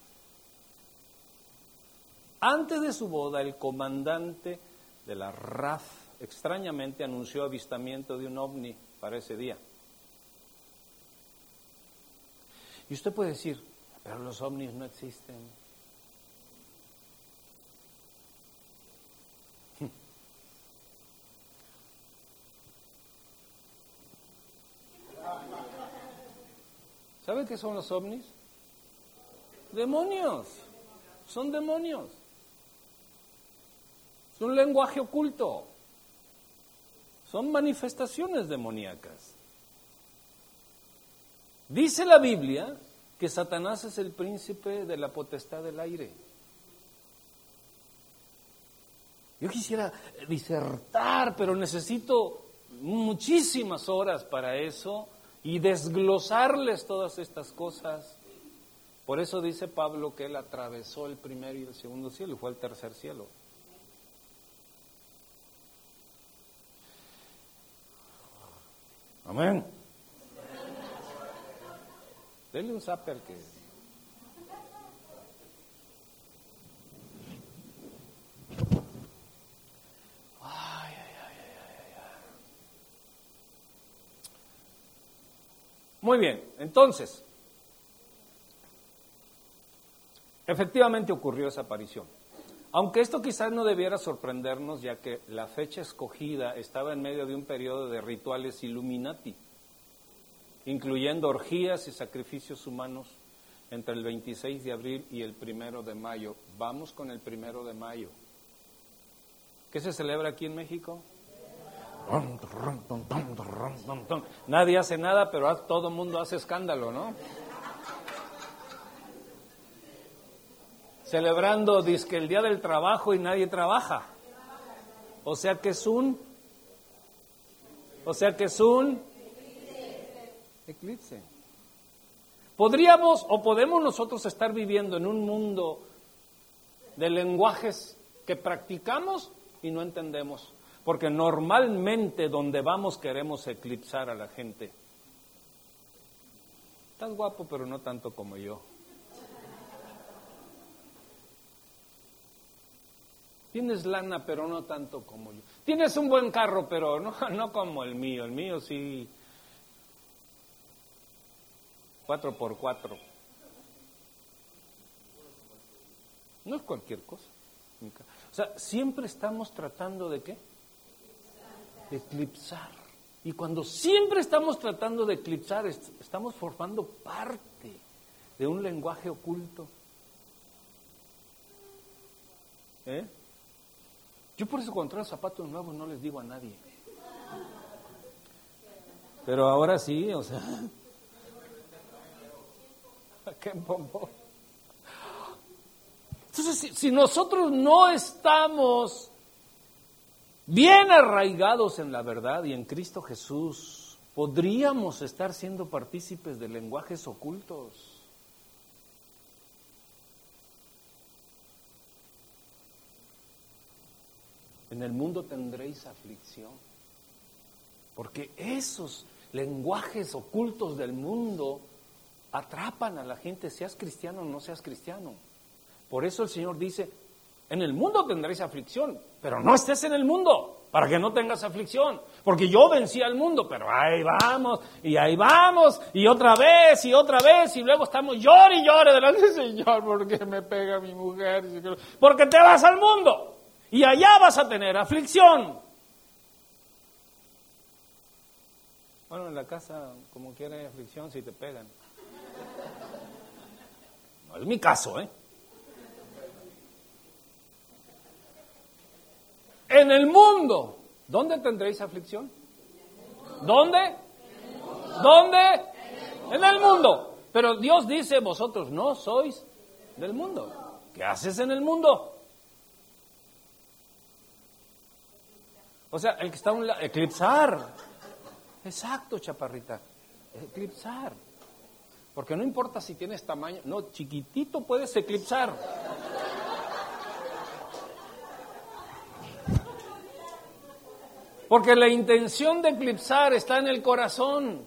antes de su boda, el comandante de la RAF extrañamente anunció avistamiento de un ovni para ese día. Y usted puede decir, pero los ovnis no existen. ¿Sabe qué son los ovnis? Demonios. Son demonios. Es un lenguaje oculto. Son manifestaciones demoníacas. Dice la Biblia que Satanás es el príncipe de la potestad del aire. Yo quisiera disertar, pero necesito muchísimas horas para eso y desglosarles todas estas cosas. Por eso dice Pablo que él atravesó el primer y el segundo cielo y fue al tercer cielo. Amén. Denle un zapper que. Muy bien, entonces, efectivamente ocurrió esa aparición. Aunque esto quizás no debiera sorprendernos, ya que la fecha escogida estaba en medio de un periodo de rituales Illuminati, incluyendo orgías y sacrificios humanos entre el 26 de abril y el primero de mayo. Vamos con el primero de mayo. ¿Qué se celebra aquí en México? Nadie hace nada, pero todo el mundo hace escándalo, ¿no? Celebrando, que el día del trabajo y nadie trabaja. O sea que es un, o sea que es un eclipse. ¿Podríamos o podemos nosotros estar viviendo en un mundo de lenguajes que practicamos y no entendemos? porque normalmente donde vamos queremos eclipsar a la gente. Estás guapo, pero no tanto como yo. Tienes lana, pero no tanto como yo. Tienes un buen carro, pero no, no como el mío. El mío sí. Cuatro por cuatro. No es cualquier cosa. O sea, siempre estamos tratando de qué? eclipsar. Y cuando siempre estamos tratando de eclipsar, estamos formando parte de un lenguaje oculto. ¿Eh? Yo por eso traigo zapatos nuevos no les digo a nadie. Pero ahora sí, o sea. ¿Qué bombo? Entonces, si nosotros no estamos bien arraigados en la verdad y en Cristo Jesús, podríamos estar siendo partícipes de lenguajes ocultos. En el mundo tendréis aflicción, porque esos lenguajes ocultos del mundo atrapan a la gente, seas cristiano o no seas cristiano. Por eso el Señor dice, en el mundo tendréis aflicción, pero no estés en el mundo para que no tengas aflicción. Porque yo vencí al mundo, pero ahí vamos, y ahí vamos, y otra vez, y otra vez, y luego estamos llore y llore delante del Señor, porque me pega mi mujer, porque te vas al mundo, y allá vas a tener aflicción. Bueno, en la casa, como quiera, hay aflicción si te pegan. No es mi caso, ¿eh? en el mundo. ¿Dónde tendréis aflicción? ¿Dónde? ¿Dónde? En el mundo. Pero Dios dice, vosotros no sois del mundo. ¿Qué haces en el mundo? O sea, el que está a un lado, eclipsar. Exacto, chaparrita. Eclipsar. Porque no importa si tienes tamaño, no, chiquitito puedes eclipsar. Porque la intención de eclipsar está en el corazón.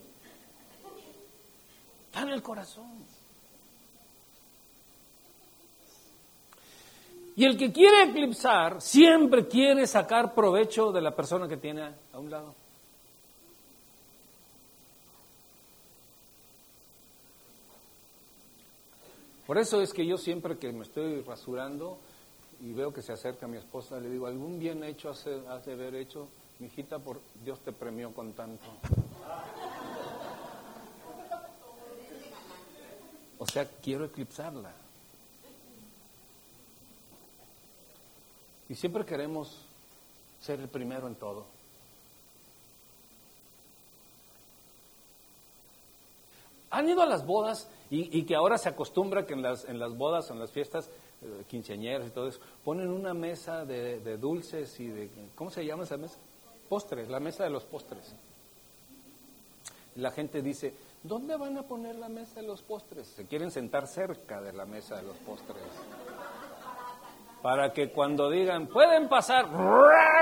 Está en el corazón. Y el que quiere eclipsar siempre quiere sacar provecho de la persona que tiene a un lado. Por eso es que yo siempre que me estoy rasurando y veo que se acerca mi esposa, le digo, ¿algún bien hecho has de haber hecho? Mi hijita, por Dios te premió con tanto. O sea, quiero eclipsarla. Y siempre queremos ser el primero en todo. ¿Han ido a las bodas y, que ahora se acostumbra que en las, en las bodas, en las fiestas eh, quinceañeras y todo eso, ponen una mesa de, de dulces y de... ¿Cómo se llama esa mesa? postres, la mesa de los postres. La gente dice, ¿dónde van a poner la mesa de los postres? Se quieren sentar cerca de la mesa de los postres. Para que cuando digan, pueden pasar,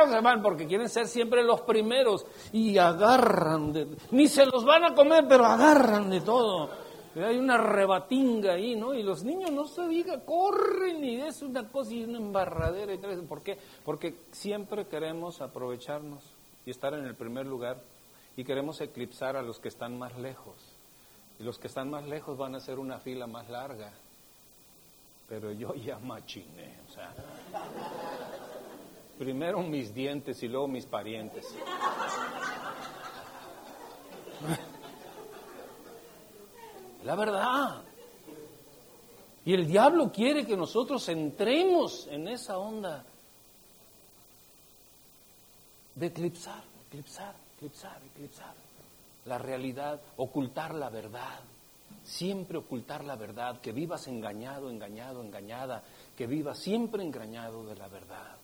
se van, porque quieren ser siempre los primeros y agarran de, ni se los van a comer, pero agarran de todo. Hay una rebatinga ahí, ¿no? Y los niños no se diga, corren y es una cosa y una embarradera y tres. ¿Por qué? Porque siempre queremos aprovecharnos y estar en el primer lugar y queremos eclipsar a los que están más lejos. Y los que están más lejos van a hacer una fila más larga. Pero yo ya machiné, o sea. Primero mis dientes y luego mis parientes. La verdad. Y el diablo quiere que nosotros entremos en esa onda de eclipsar, eclipsar, eclipsar, eclipsar la realidad, ocultar la verdad, siempre ocultar la verdad, que vivas engañado, engañado, engañada, que vivas siempre engañado de la verdad.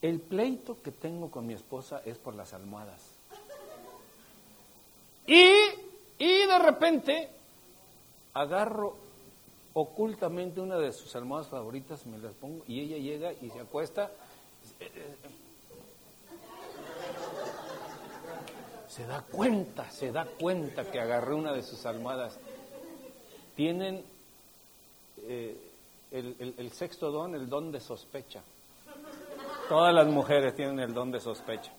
El pleito que tengo con mi esposa es por las almohadas. Y, y de repente agarro ocultamente una de sus almohadas favoritas, me las pongo y ella llega y se acuesta. Se da cuenta, se da cuenta que agarré una de sus almohadas. Tienen eh, el, el sexto don, el don de sospecha. Todas las mujeres tienen el don de sospecha.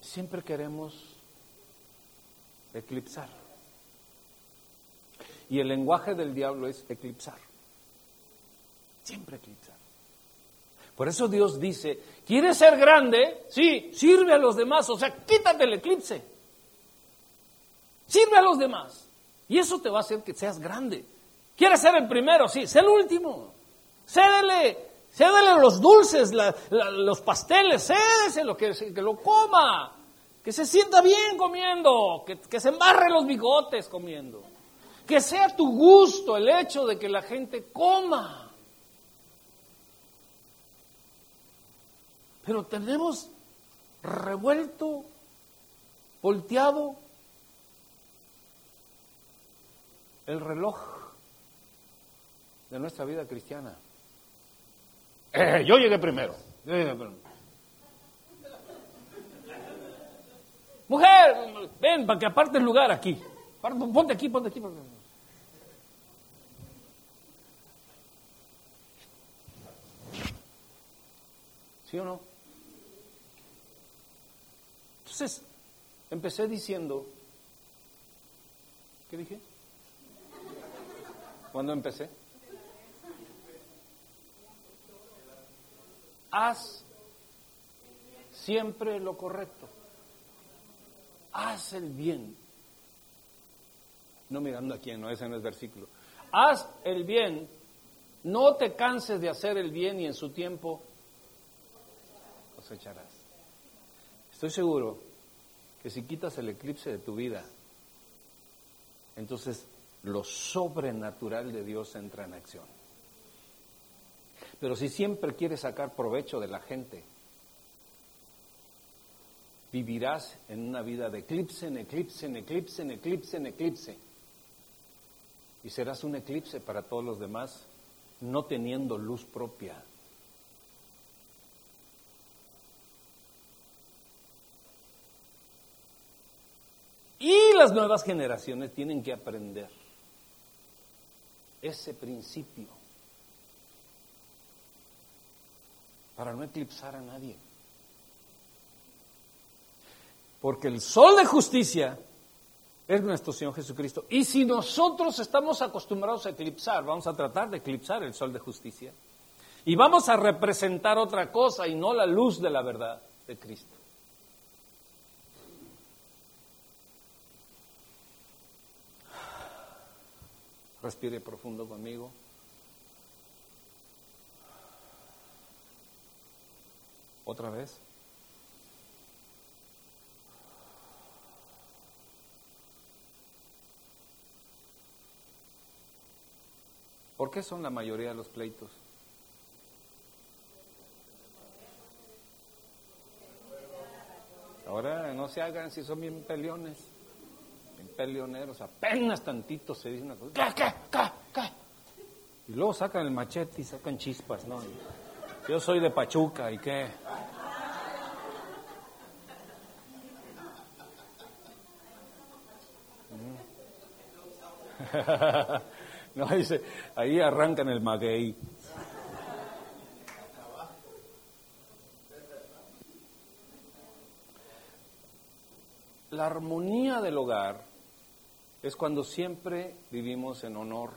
Siempre queremos eclipsar. Y el lenguaje del diablo es eclipsar. Siempre eclipsar. Por eso Dios dice, ¿quieres ser grande? Sí, sirve a los demás. O sea, quítate el eclipse. Sirve a los demás. Y eso te va a hacer que seas grande. ¿Quieres ser el primero? Sí, sé el último. Cédele, cédele los dulces, los pasteles, cédese lo que, lo coma, que se sienta bien comiendo, que, que se embarre los bigotes comiendo, que sea tu gusto el hecho de que la gente coma. Pero tenemos revuelto, volteado el reloj de nuestra vida cristiana. Eh, yo llegué primero. Mujer, ven para que aparte el lugar aquí. Ponte aquí, ponte aquí. ¿Sí o no? Entonces, empecé diciendo, ¿qué dije? ¿Cuándo empecé? haz siempre lo correcto. Haz el bien. No mirando a quién, no, ese no es versículo. Haz el bien. No te canses de hacer el bien y en su tiempo cosecharás. Estoy seguro que si quitas el eclipse de tu vida, entonces lo sobrenatural de Dios entra en acción. Pero si siempre quieres sacar provecho de la gente, vivirás en una vida de eclipse, en eclipse, en eclipse, en eclipse, en eclipse. Y serás un eclipse para todos los demás, no teniendo luz propia. Las nuevas generaciones tienen que aprender ese principio para no eclipsar a nadie. Porque el sol de justicia es nuestro Señor Jesucristo. Y si nosotros estamos acostumbrados a eclipsar, vamos a tratar de eclipsar el sol de justicia. Y vamos a representar otra cosa y no la luz de la verdad de Cristo. Respire profundo conmigo. Otra vez. ¿Por qué son la mayoría de los pleitos? Ahora no se hagan si son bien peleones, bien peleoneros, apenas tantito se dice una cosa, ¿qué, qué, qué, qué? Y luego sacan el machete y sacan chispas, ¿no? Yo soy de Pachuca y qué. No, dice, ahí arrancan el maguey. La armonía del hogar es cuando siempre vivimos en honor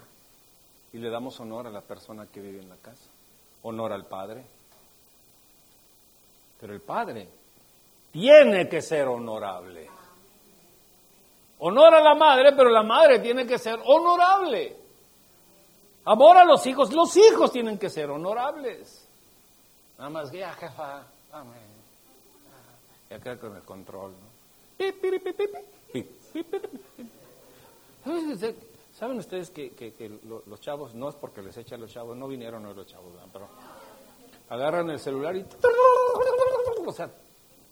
y le damos honor a la persona que vive en la casa, honor al padre. Pero el padre tiene que ser honorable. Honor a la madre, pero la madre tiene que ser honorable. Amor a los hijos, los hijos tienen que ser honorables. Nada más que ya, jefa, dame. Ya queda con el control, ¿no? ¿Saben ustedes que, los chavos, no es porque les echa los chavos, no vinieron hoy los chavos, pero agarran el celular y... O sea,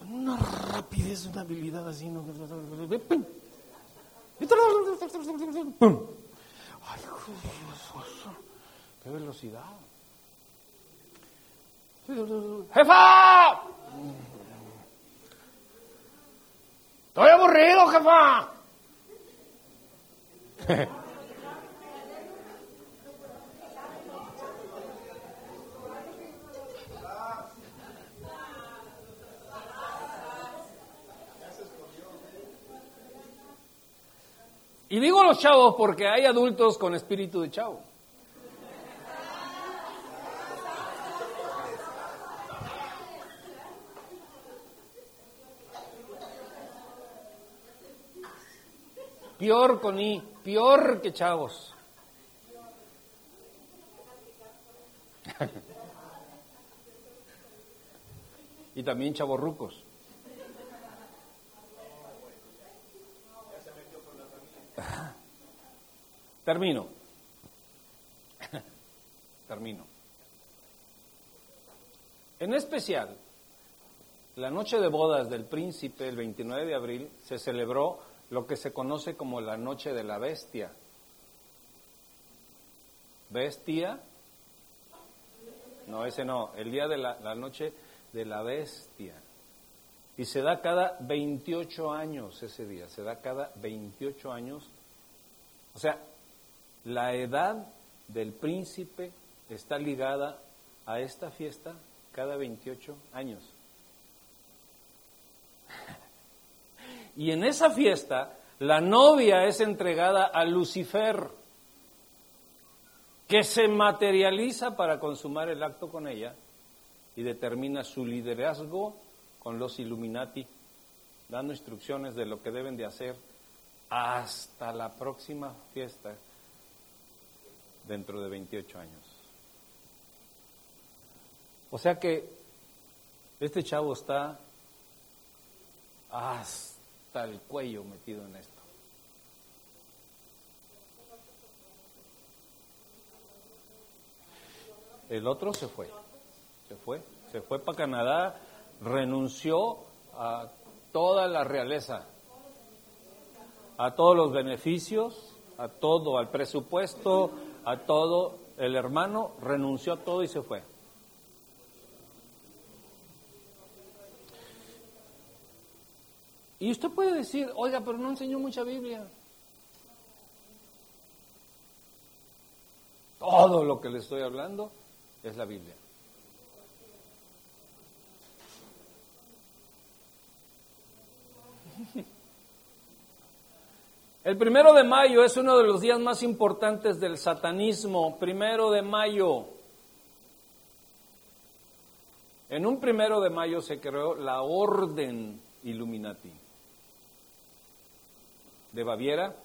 una rapidez, una habilidad así, ¿no? Ay, qué velocidad. ¡Jefa! Estoy aburrido, jefa. Y digo los chavos porque hay adultos con espíritu de chavo. Peor con I, peor que chavos. y también chavorrucos. Termino. Termino. En especial, la noche de bodas del príncipe, el 29 de abril, se celebró lo que se conoce como la noche de la bestia. ¿Bestia? No, ese no, el día de la, la noche de la bestia. Y se da cada 28 años ese día, se da cada 28 años. O sea, la edad del príncipe está ligada a esta fiesta cada 28 años. Y en esa fiesta, la novia es entregada a Lucifer, que se materializa para consumar el acto con ella y determina su liderazgo con los Illuminati, dando instrucciones de lo que deben de hacer hasta la próxima fiesta dentro de 28 años. O sea que este chavo está hasta el cuello metido en esto. El otro se fue, se fue, se fue para Canadá, renunció a toda la realeza, a todos los beneficios, a todo, al presupuesto, a todo, el hermano renunció a todo y se fue. Y usted puede decir, oiga, pero no enseñó mucha Biblia. Todo lo que le estoy hablando es la Biblia. El primero de mayo es uno de los días más importantes del satanismo. Primero de mayo. En un primero de mayo se creó la Orden Illuminati de Baviera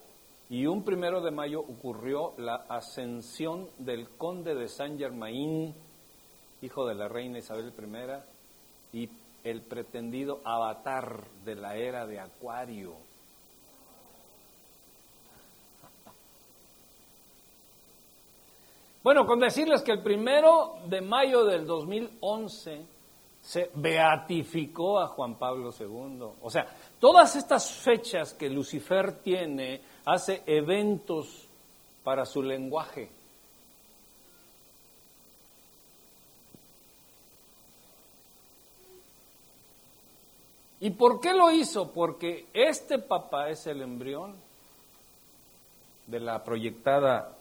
y un primero de mayo ocurrió la ascensión del conde de Saint Germain, hijo de la reina Isabel I, y el pretendido avatar de la era de Acuario Bueno, con decirles que el primero de mayo del 2011 se beatificó a Juan Pablo II. O sea, todas estas fechas que Lucifer tiene, hace eventos para su lenguaje. ¿Y por qué lo hizo? Porque este papá es el embrión de la proyectada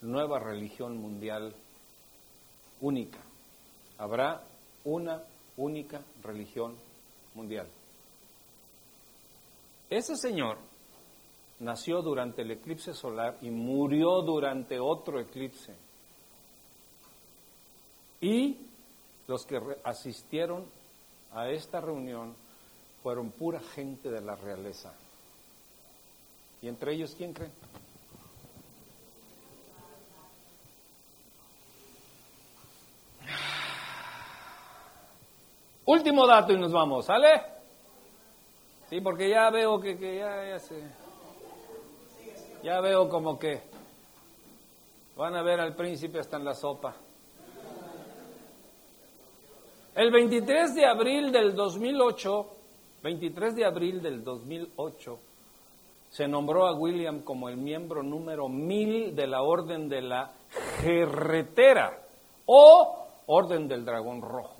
nueva religión mundial única. Habrá una única religión mundial. Ese señor nació durante el eclipse solar y murió durante otro eclipse. Y los que asistieron a esta reunión fueron pura gente de la realeza. ¿Y entre ellos quién cree? Último dato y nos vamos, ¿sale? Sí, porque ya veo que, ya, ya se... Ya veo como que van a ver al príncipe hasta en la sopa. El 23 de abril del 2008, 23 de abril del 2008, se nombró a William como el miembro número mil de la Orden de la Jerretera o Orden del Dragón Rojo.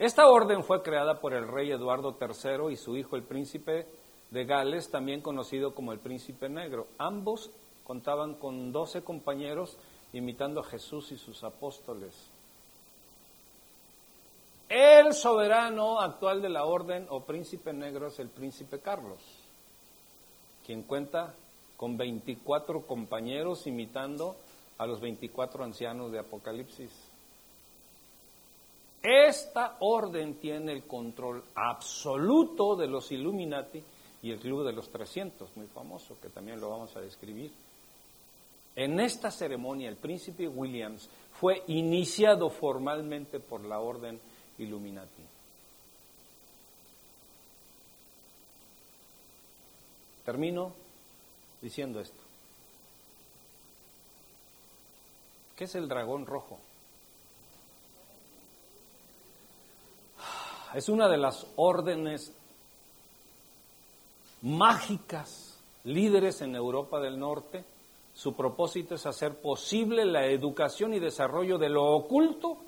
Esta orden fue creada por el rey Eduardo III y su hijo el príncipe de Gales, también conocido como el príncipe negro. Ambos contaban con doce compañeros imitando a Jesús y sus apóstoles. El soberano actual de la orden o príncipe negro es el príncipe Carlos, quien cuenta con 24 compañeros imitando a los 24 ancianos de Apocalipsis. Esta orden tiene el control absoluto de los Illuminati y el Club de los 300, muy famoso, que también lo vamos a describir. En esta ceremonia el príncipe Williams fue iniciado formalmente por la orden Illuminati. Termino diciendo esto. ¿Qué es el dragón rojo? Es una de las órdenes mágicas, líderes en Europa del Norte. Su propósito es hacer posible la educación y desarrollo de lo oculto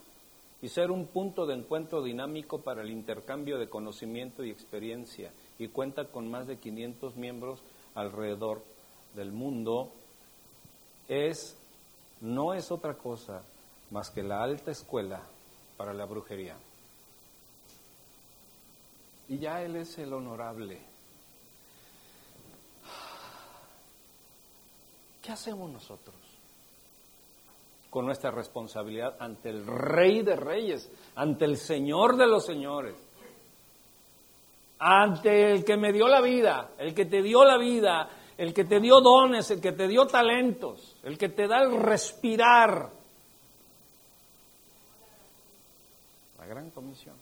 y ser un punto de encuentro dinámico para el intercambio de conocimiento y experiencia. Y cuenta con más de 500 miembros alrededor del mundo. Es, no es otra cosa más que la alta escuela para la brujería y ya Él es el honorable. ¿Qué hacemos nosotros con nuestra responsabilidad ante el Rey de Reyes, ante el Señor de los Señores, ante el que me dio la vida, el que te dio la vida, el que te dio dones, el que te dio talentos, el que te da el respirar? La gran comisión.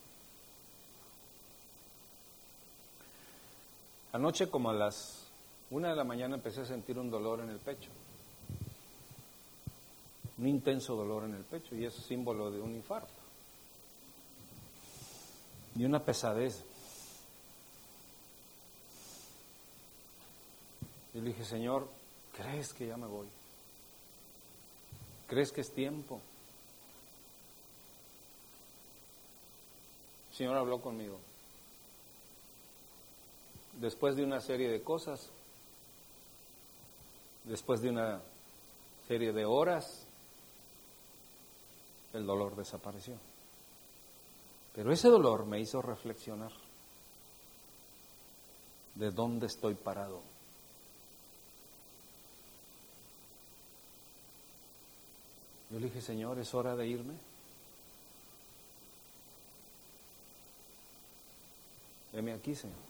Anoche como a las una de la mañana empecé a sentir un dolor en el pecho, un intenso dolor en el pecho y es símbolo de un infarto y una pesadez. Y le dije, Señor, ¿crees que ya me voy? ¿Crees que es tiempo? El Señor habló conmigo después de una serie de cosas, después de una serie de horas, el dolor desapareció. Pero ese dolor me hizo reflexionar de dónde estoy parado. Yo le dije, Señor, es hora de irme. Deme aquí, Señor.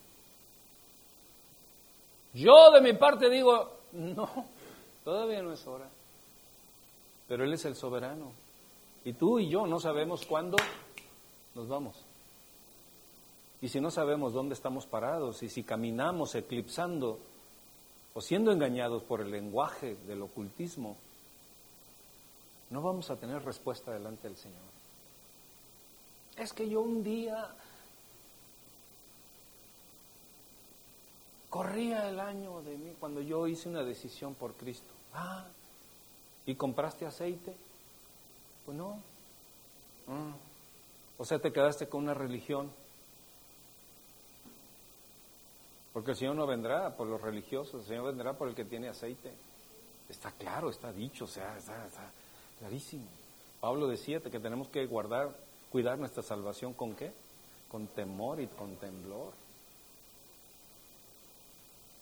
Yo de mi parte digo, no, todavía no es hora. Pero Él es el soberano. Y tú y yo no sabemos cuándo nos vamos. Y si no sabemos dónde estamos parados y si caminamos eclipsando o siendo engañados por el lenguaje del ocultismo, no vamos a tener respuesta delante del Señor. Es que yo un día Corría el año de mí cuando yo hice una decisión por Cristo. Ah, ¿y compraste aceite? Pues no. Ah. O sea, te quedaste con una religión. Porque el Señor no vendrá por los religiosos, el Señor vendrá por el que tiene aceite. Está claro, está dicho, o sea, está, está clarísimo. Pablo decía que tenemos que guardar, cuidar nuestra salvación con qué? Con temor y con temblor.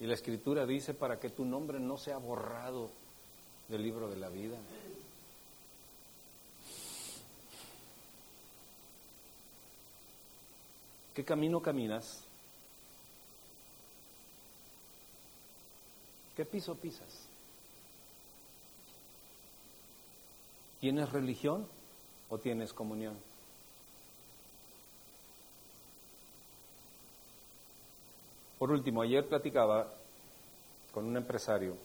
Y la escritura dice para que tu nombre no sea borrado del libro de la vida. ¿Qué camino caminas? ¿Qué piso pisas? ¿Tienes religión o tienes comunión? Por último, ayer platicaba con un empresario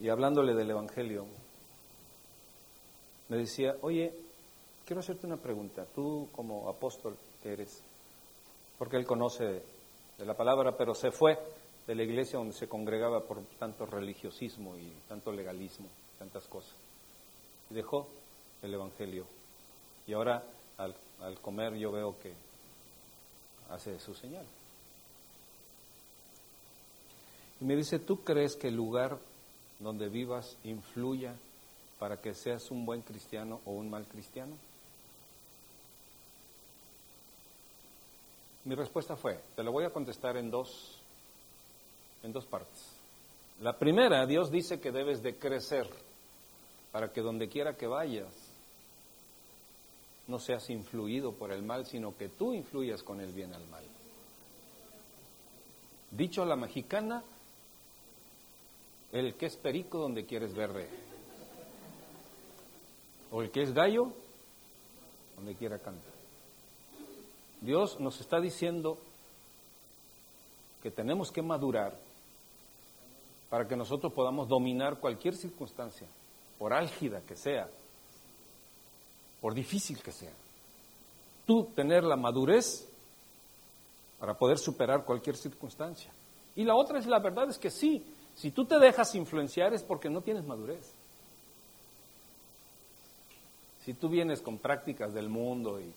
y hablándole del Evangelio, me decía, oye, quiero hacerte una pregunta, tú como apóstol que eres, porque él conoce de la palabra, pero se fue de la iglesia donde se congregaba por tanto religiosismo y tanto legalismo, tantas cosas. Y dejó el Evangelio. Y ahora al, al comer yo veo que hace su señal. Y me dice, ¿tú crees que el lugar donde vivas influya para que seas un buen cristiano o un mal cristiano? Mi respuesta fue, te lo voy a contestar en dos, en dos partes. La primera, Dios dice que debes de crecer para que donde quiera que vayas no seas influido por el mal, sino que tú influyas con el bien al mal. Dicho a la mexicana, el que es perico donde quieres verde. O el que es gallo donde quiera cantar. Dios nos está diciendo que tenemos que madurar para que nosotros podamos dominar cualquier circunstancia, por álgida que sea, por difícil que sea. Tú tener la madurez para poder superar cualquier circunstancia. Y la otra es la verdad es que sí, si tú te dejas influenciar es porque no tienes madurez. Si tú vienes con prácticas del mundo y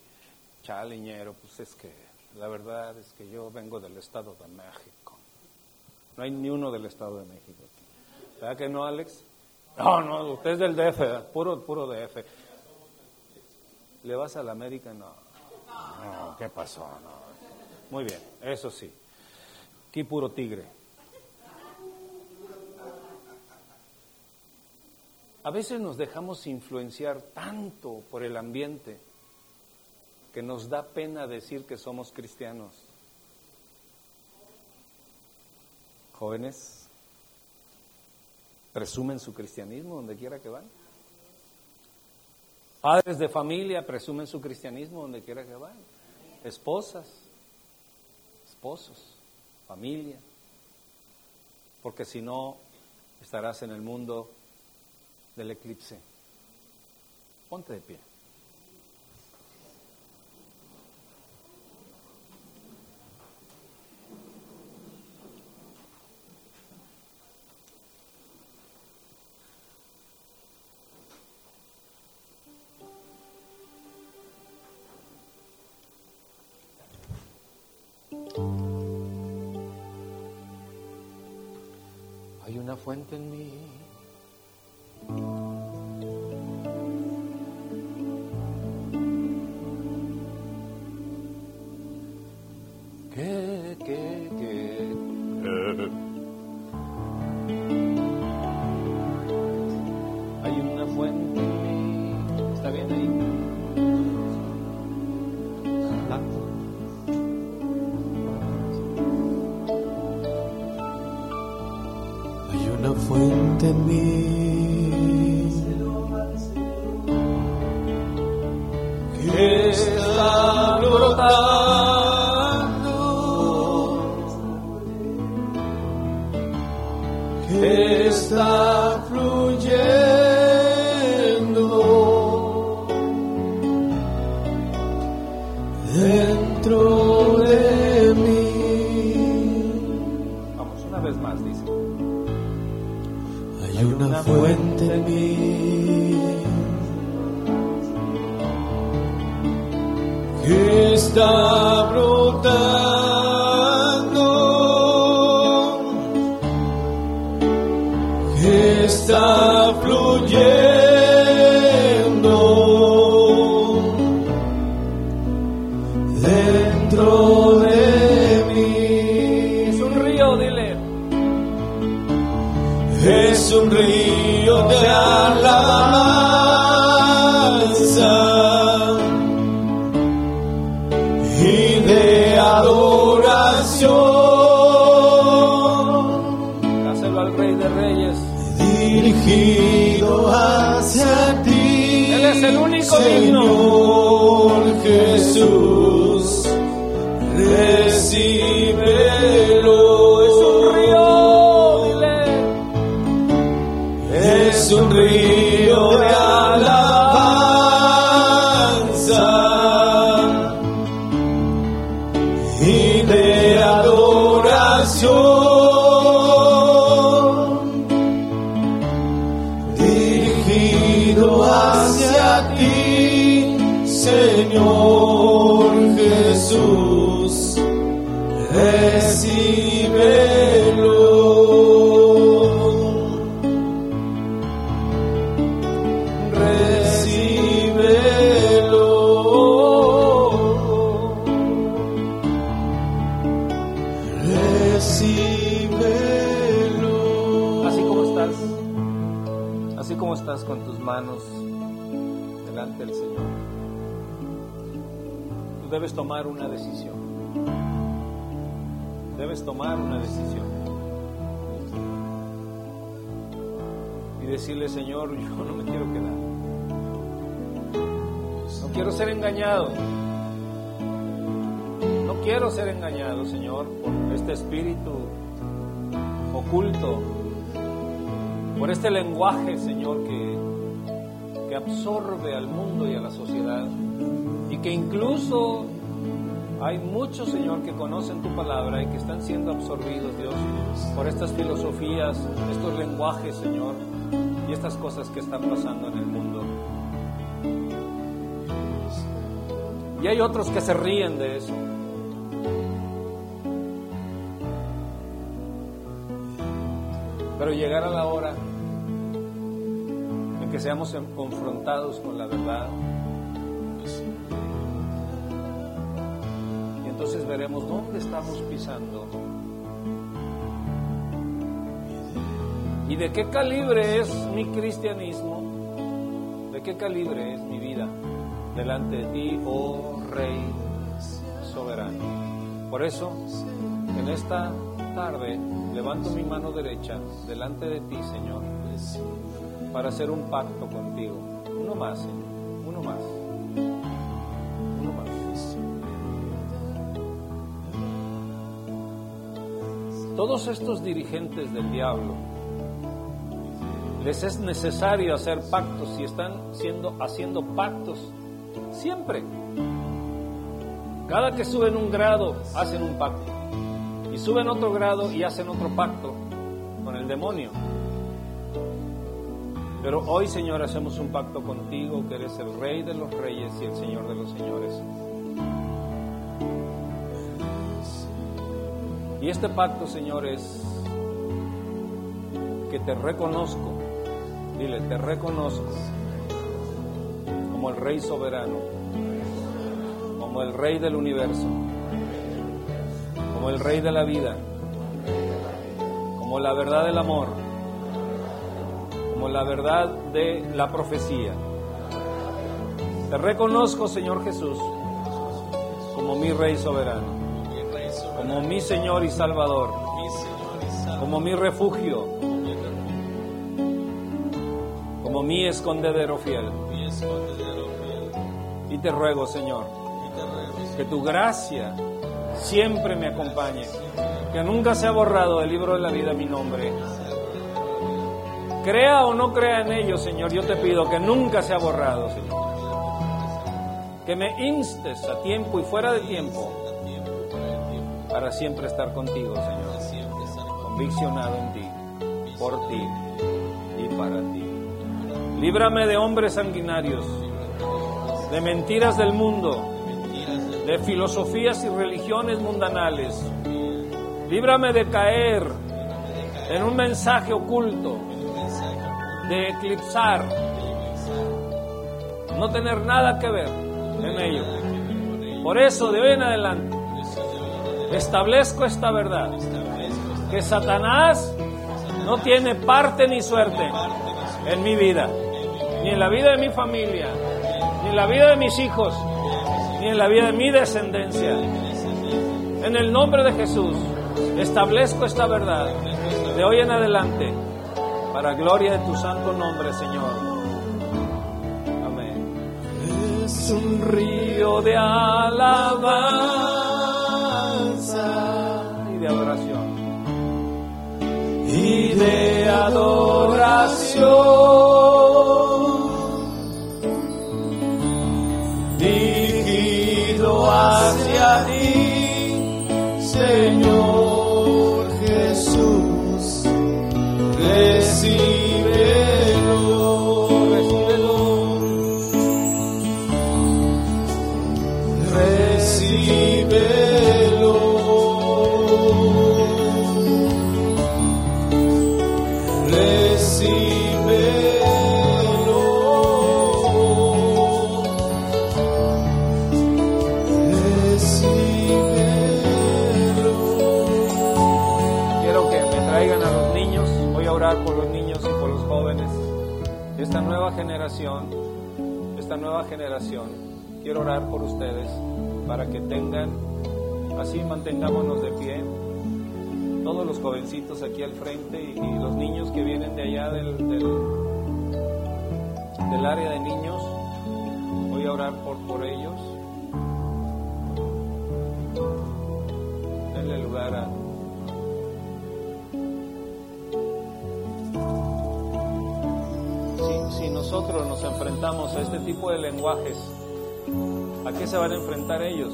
chaleñero, pues es que la verdad es que yo vengo del Estado de México. No hay ni uno del Estado de México. ¿Verdad que no, Alex? No, no, usted es del DF, puro, puro DF. ¿Le vas a la América? No. No, ¿qué pasó? No. Muy bien, eso sí. Aquí puro tigre. A veces nos dejamos influenciar tanto por el ambiente que nos da pena decir que somos cristianos. Jóvenes, presumen su cristianismo donde quiera que van. Padres de familia presumen su cristianismo donde quiera que van. Esposas, esposos, familia. Porque si no, estarás en el mundo del eclipse. Ponte de pie. Fuente en mí. Fuente en Así como estás, así como estás con tus manos delante del Señor, tú debes tomar una decisión. Debes tomar una decisión. Y decirle, Señor, yo no me quiero quedar. No quiero ser engañado. Quiero ser engañado, Señor, por este espíritu oculto, por este lenguaje, Señor, que, que absorbe al mundo y a la sociedad y que incluso hay muchos, Señor, que conocen tu palabra y que están siendo absorbidos, Dios, por estas filosofías, estos lenguajes, Señor, y estas cosas que están pasando en el mundo. Y hay otros que se ríen de eso. Pero llegará la hora en que seamos confrontados con la verdad. Y entonces veremos dónde estamos pisando. ¿Y de qué calibre es mi cristianismo? ¿De qué calibre es mi vida delante de ti, oh Rey soberano? Por eso, en esta tarde, levanto mi mano derecha delante de ti, Señor, para hacer un pacto contigo. Uno más, Señor, uno más. Uno más. Todos estos dirigentes del diablo, les es necesario hacer pactos y están siendo, haciendo pactos siempre. Cada que suben un grado, hacen un pacto. Y suben otro grado y hacen otro pacto con el demonio. Pero hoy, Señor, hacemos un pacto contigo, que eres el Rey de los Reyes y el Señor de los Señores. Y este pacto, Señor, es que te reconozco, dile, te reconozco como el Rey soberano, como el Rey del universo, el Rey de la vida, como la verdad del amor, como la verdad de la profecía. Te reconozco, Señor Jesús, como mi Rey soberano, como mi Señor y Salvador, como mi refugio, como mi escondedero fiel. Y te ruego, Señor, que tu gracia siempre me acompañe, que nunca se ha borrado del libro de la vida mi nombre. Crea o no crea en ello, Señor, yo te pido que nunca se ha borrado, Señor. Que me instes a tiempo y fuera de tiempo para siempre estar contigo, Señor. Conviccionado en ti, por ti y para ti. Líbrame de hombres sanguinarios, de mentiras del mundo, de filosofías y religiones mundanales. Líbrame de caer en un mensaje oculto, de eclipsar, no tener nada que ver en ello. Por eso, de hoy en adelante, establezco esta verdad, que Satanás no tiene parte ni suerte en mi vida, ni en la vida de mi familia, ni en la vida de mis hijos, en la vida de mi descendencia. En el nombre de Jesús, establezco esta verdad de hoy en adelante para gloria de tu santo nombre, Señor. Amén. Es un Río de alabanza y de adoración. y de adoración hacia ti, Señor esta nueva generación, quiero orar por ustedes para que tengan, así mantengámonos de pie. Todos los jovencitos aquí al frente y, los niños que vienen de allá del, del, del área de niños, voy a orar por, por ellos. Denle lugar a, nosotros nos enfrentamos a este tipo de lenguajes, ¿a qué se van a enfrentar ellos?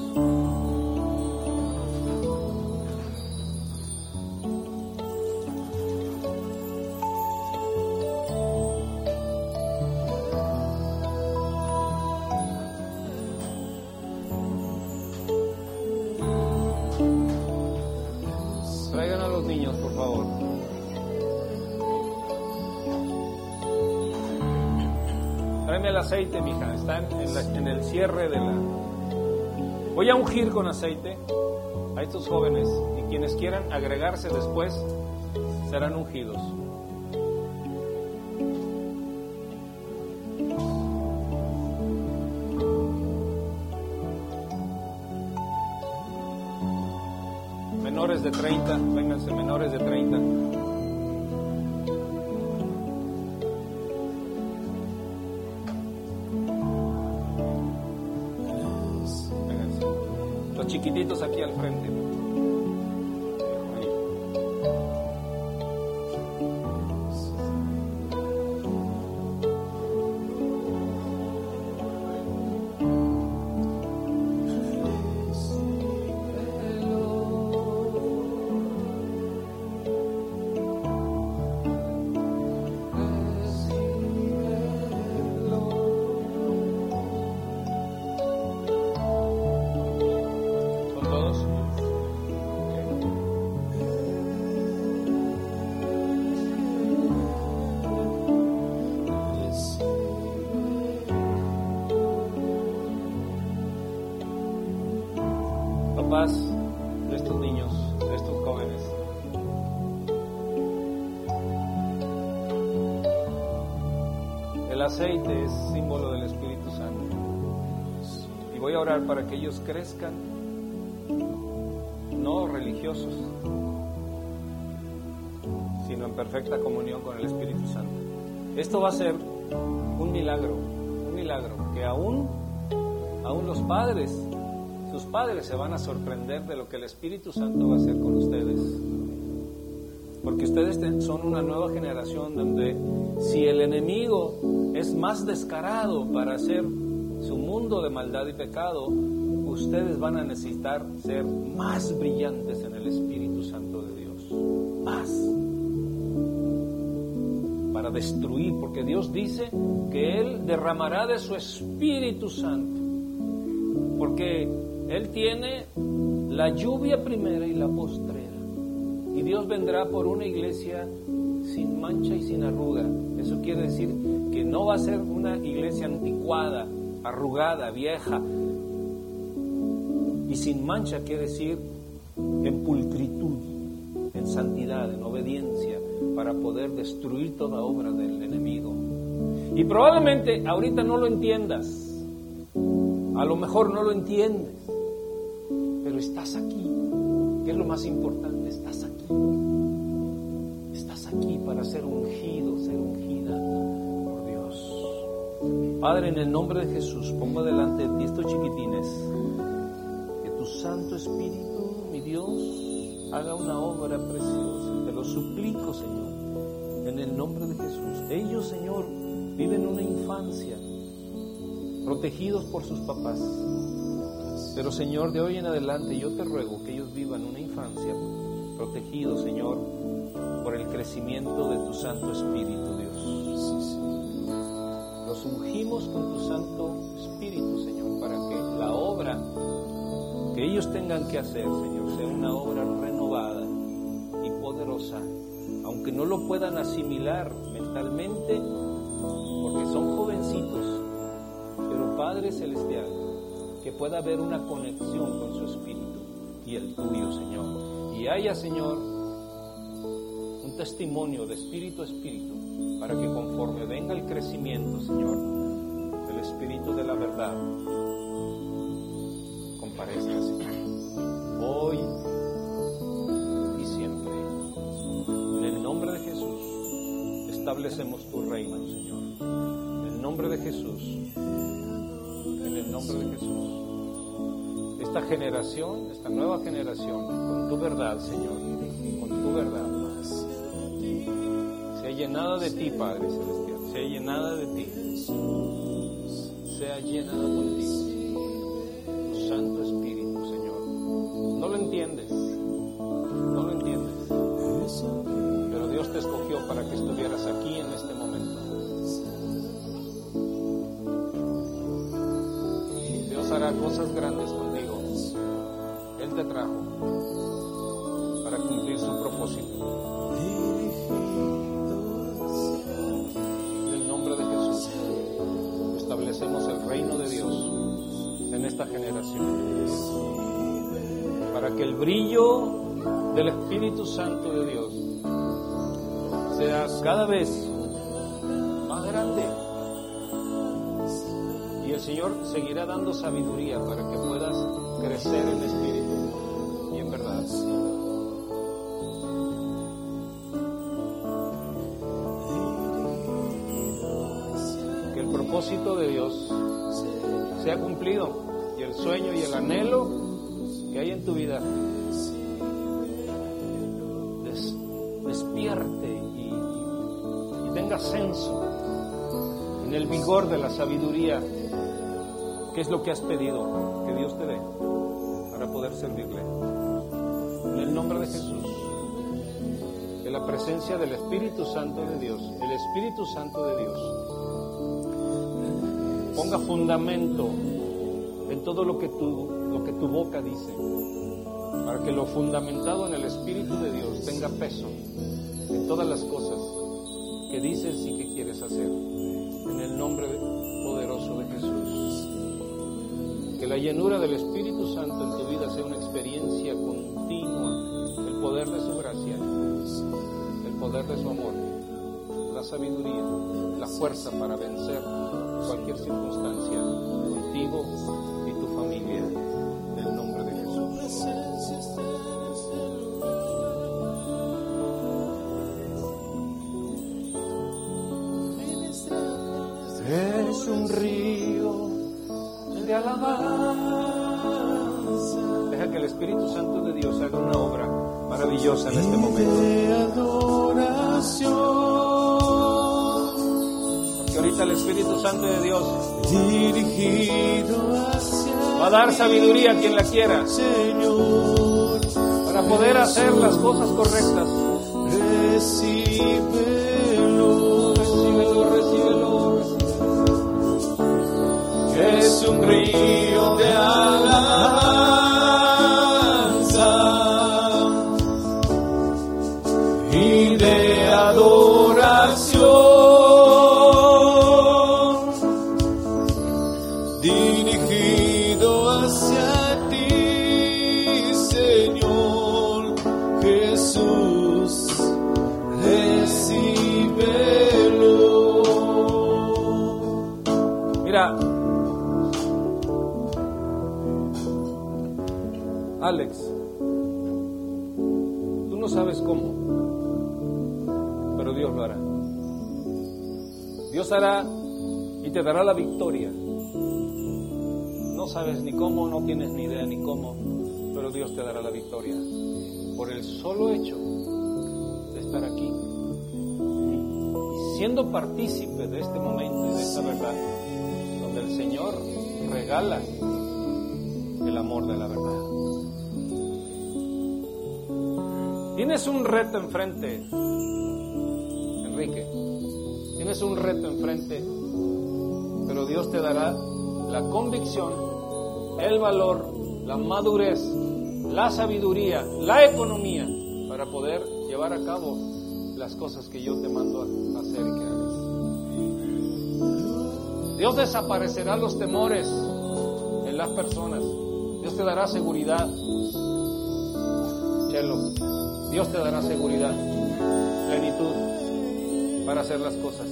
Aceite, mija. Está en, en la- en el cierre de la. Voy a ungir con aceite a estos jóvenes y quienes quieran agregarse después serán ungidos. Menores de 30, vénganse, menores de 30. Chiquititos aquí al frente. Aceite es símbolo del Espíritu Santo. Y voy a orar para que ellos crezcan, no religiosos, sino en perfecta comunión con el Espíritu Santo. Esto va a ser un milagro, un milagro, que aún, aún los padres, sus padres se van a sorprender de lo que el Espíritu Santo va a hacer con ustedes. Porque ustedes son una nueva generación donde si el enemigo es más descarado para hacer su mundo de maldad y pecado, ustedes van a necesitar ser más brillantes en el Espíritu Santo de Dios. Más. Para destruir, porque Dios dice que Él derramará de su Espíritu Santo. Porque Él tiene la lluvia primera y la postrera. Dios vendrá por una iglesia sin mancha y sin arruga. Eso quiere decir que no va a ser una iglesia anticuada, arrugada, vieja. Y sin mancha quiere decir en pulcritud, en santidad, en obediencia, para poder destruir toda obra del enemigo. Y probablemente ahorita no lo entiendas. A lo mejor no lo entiendes. Pero estás aquí. ¿Qué es lo más importante? Estás aquí. Para ser ungido, ser ungida por Dios. Padre, en el nombre de Jesús, pongo delante de ti estos chiquitines. Que tu Santo Espíritu, mi Dios, haga una obra preciosa. Te lo suplico, Señor, en el nombre de Jesús. Ellos, Señor, viven una infancia protegidos por sus papás. Pero Señor, de hoy en adelante yo te ruego que ellos vivan una infancia protegidos, Señor, por el crecimiento de tu Santo Espíritu, Dios. Los ungimos con tu Santo Espíritu, Señor, para que la obra que ellos tengan que hacer, Señor, sea una obra renovada y poderosa, aunque no lo puedan asimilar mentalmente, porque son jovencitos, pero Padre Celestial, que pueda haber una conexión con su espíritu y el tuyo, Señor. Y haya, Señor, un testimonio de espíritu a espíritu, para que conforme venga el crecimiento, Señor, del espíritu de la verdad, comparezca, Señor, hoy y siempre. En el nombre de Jesús, establecemos tu reino, Señor. En el nombre de Jesús, en el nombre de Jesús. Esta generación, esta nueva generación, con tu verdad, Señor, con tu verdad, sea llenada de ti, Padre Celestial, sea llenada de ti, sea llenada contigo, tu Santo Espíritu, Señor. No lo entiendes, no lo entiendes, pero Dios te escogió para que estuvieras aquí en este momento. Dios hará cosas grandes Dios en esta generación. Para que el brillo del Espíritu Santo de Dios sea cada vez más grande. Y el Señor seguirá dando sabiduría para que puedas crecer en espíritu y en verdad. Que el propósito de Dios sea cumplido y el sueño y el anhelo que hay en tu vida des- despierte y, tenga ascenso en el vigor de la sabiduría que es lo que has pedido que Dios te dé para poder servirle. En el nombre de Jesús, que la presencia del Espíritu Santo de Dios, el Espíritu Santo de Dios, fundamento en todo lo que tu, lo que tu boca dice, para que lo fundamentado en el Espíritu de Dios tenga peso en todas las cosas que dices y que quieres hacer. En el nombre poderoso de Jesús. Que la llenura del Espíritu Santo en tu vida sea una experiencia continua, el poder de su gracia, el poder de su amor, la sabiduría, la fuerza para vencer cualquier circunstancia contigo y tu familia, en el nombre de Jesús. Es un río de alabanza. Deja que el Espíritu Santo de Dios haga una obra maravillosa en este momento. El Espíritu Santo de Dios dirigido hacia va a dar sabiduría a quien la quiera Señor. para poder hacer las cosas correctas. Recíbelo, Recíbelo, recíbelo, recíbelo. es un río de alabanza Dios hará y te dará la victoria. No sabes ni cómo, no tienes ni idea ni cómo, pero Dios te dará la victoria por el solo hecho de estar aquí siendo partícipe de este momento y de esta verdad, donde el Señor regala el amor de la verdad. Tienes un reto enfrente. Tienes un reto enfrente, pero Dios te dará la convicción, el valor, la madurez, la sabiduría, la economía para poder llevar a cabo las cosas que yo te mando a hacer y que hagas. Dios desaparecerá los temores en las personas. Dios te dará seguridad. Chelo, Dios te dará seguridad, plenitud para hacer las cosas.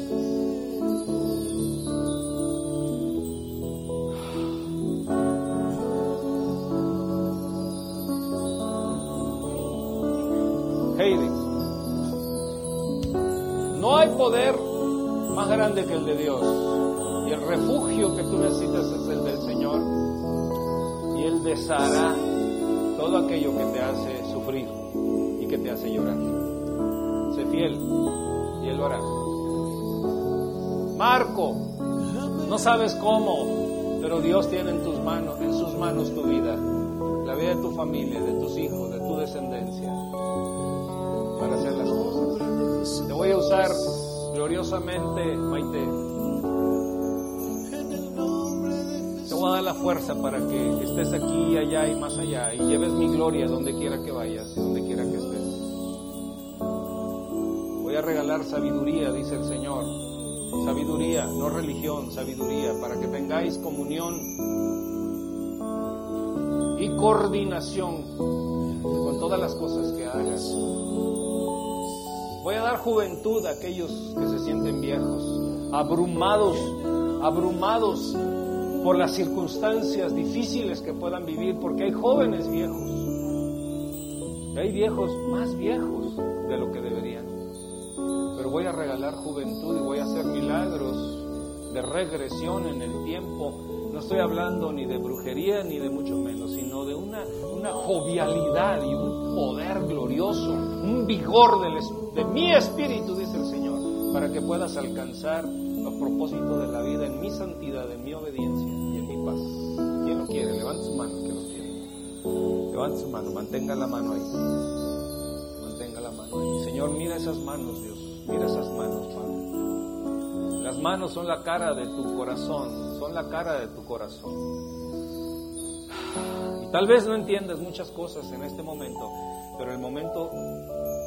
Heidi, no hay poder más grande que el de Dios. Y el refugio que tú necesitas es el del Señor. Y Él deshará todo aquello que te hace sufrir y que te hace llorar. Sé fiel y Él lo. Marco, no sabes cómo, pero Dios tiene en tus manos, en sus manos tu vida, la vida de tu familia, de tus hijos, de tu descendencia, para hacer las cosas. Te voy a usar gloriosamente, Maite. Te voy a dar la fuerza para que estés aquí, allá y más allá y lleves mi gloria donde quiera que vayas, regalar sabiduría, dice el Señor. Sabiduría, no religión, sabiduría, para que tengáis comunión y coordinación con todas las cosas que hagas. Voy a dar juventud a aquellos que se sienten viejos, abrumados, abrumados por las circunstancias difíciles que puedan vivir, porque hay jóvenes viejos, y hay viejos más viejos de lo que deberían. Voy a regalar juventud y voy a hacer milagros de regresión en el tiempo. No estoy hablando ni de brujería ni de mucho menos, sino de una, una jovialidad y un poder glorioso, un vigor del, de mi espíritu, dice el Señor, para que puedas alcanzar los propósitos de la vida en mi santidad, en mi obediencia y en mi paz. ¿Quién lo quiere? Levante su mano, que lo quiere. Levante su mano, mantenga la mano ahí. Mantenga la mano ahí. Señor, mira esas manos, Dios. Mira esas manos, Padre. Las manos son la cara de tu corazón, son la cara de tu corazón. Y tal vez no entiendas muchas cosas en este momento, pero el momento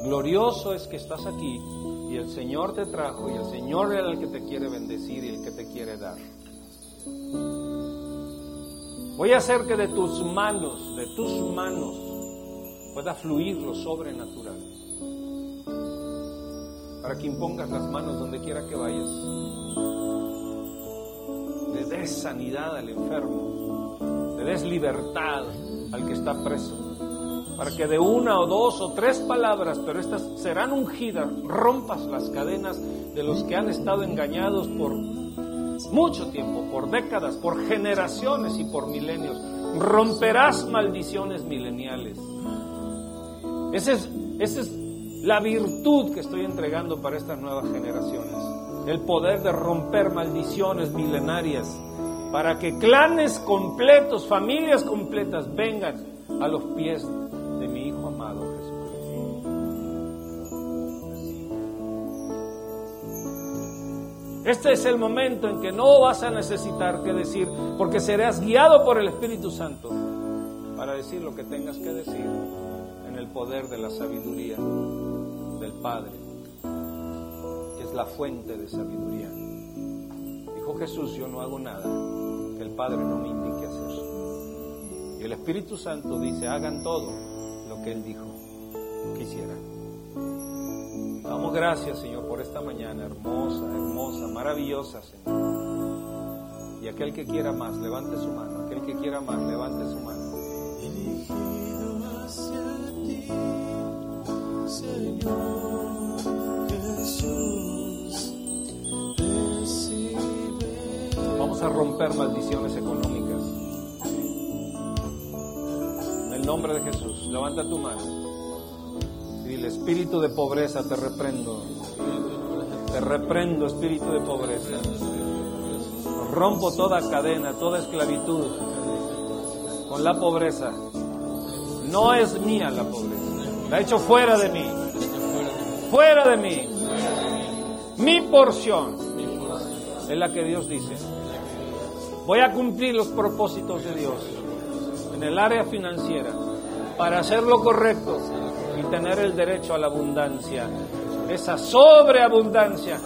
glorioso es que estás aquí y el Señor te trajo y el Señor es el que te quiere bendecir y el que te quiere dar. Voy a hacer que de tus manos, de tus manos, pueda fluir lo sobrenatural. Para que impongas las manos donde quiera que vayas. Le des sanidad al enfermo. Le des libertad al que está preso para que de una o dos o tres palabras, pero estas serán ungidas, rompas las cadenas de los que han estado engañados por mucho tiempo, por décadas, por generaciones y por milenios. Romperás maldiciones mileniales. Esa es, esa es la virtud que estoy entregando para estas nuevas generaciones. El poder de romper maldiciones milenarias para que clanes completos, familias completas vengan a los pies de mi Hijo amado Jesucristo. Este es el momento en que no vas a necesitar que decir, porque serás guiado por el Espíritu Santo para decir lo que tengas que decir en el poder de la sabiduría del Padre, que es la fuente de sabiduría. Dijo Jesús, yo no hago nada que el Padre no me indique hacer. Y el Espíritu Santo dice, hagan todo lo que Él dijo que hicieran. Damos gracias, Señor, por esta mañana hermosa, hermosa, maravillosa, Señor. Y aquel que quiera más, levante su mano. Aquel que quiera más, levante su mano. hacia ti, Vamos a romper maldiciones económicas. En el nombre de Jesús, levanta tu mano. Y el espíritu de pobreza te reprendo. Te reprendo, espíritu de pobreza. Rompo toda cadena, toda esclavitud con la pobreza. No es mía la pobreza. La he hecho fuera de mí. Fuera de mí. Mi porción es la que Dios dice. Voy a cumplir los propósitos de Dios en el área financiera para hacer lo correcto y tener el derecho a la abundancia, esa sobreabundancia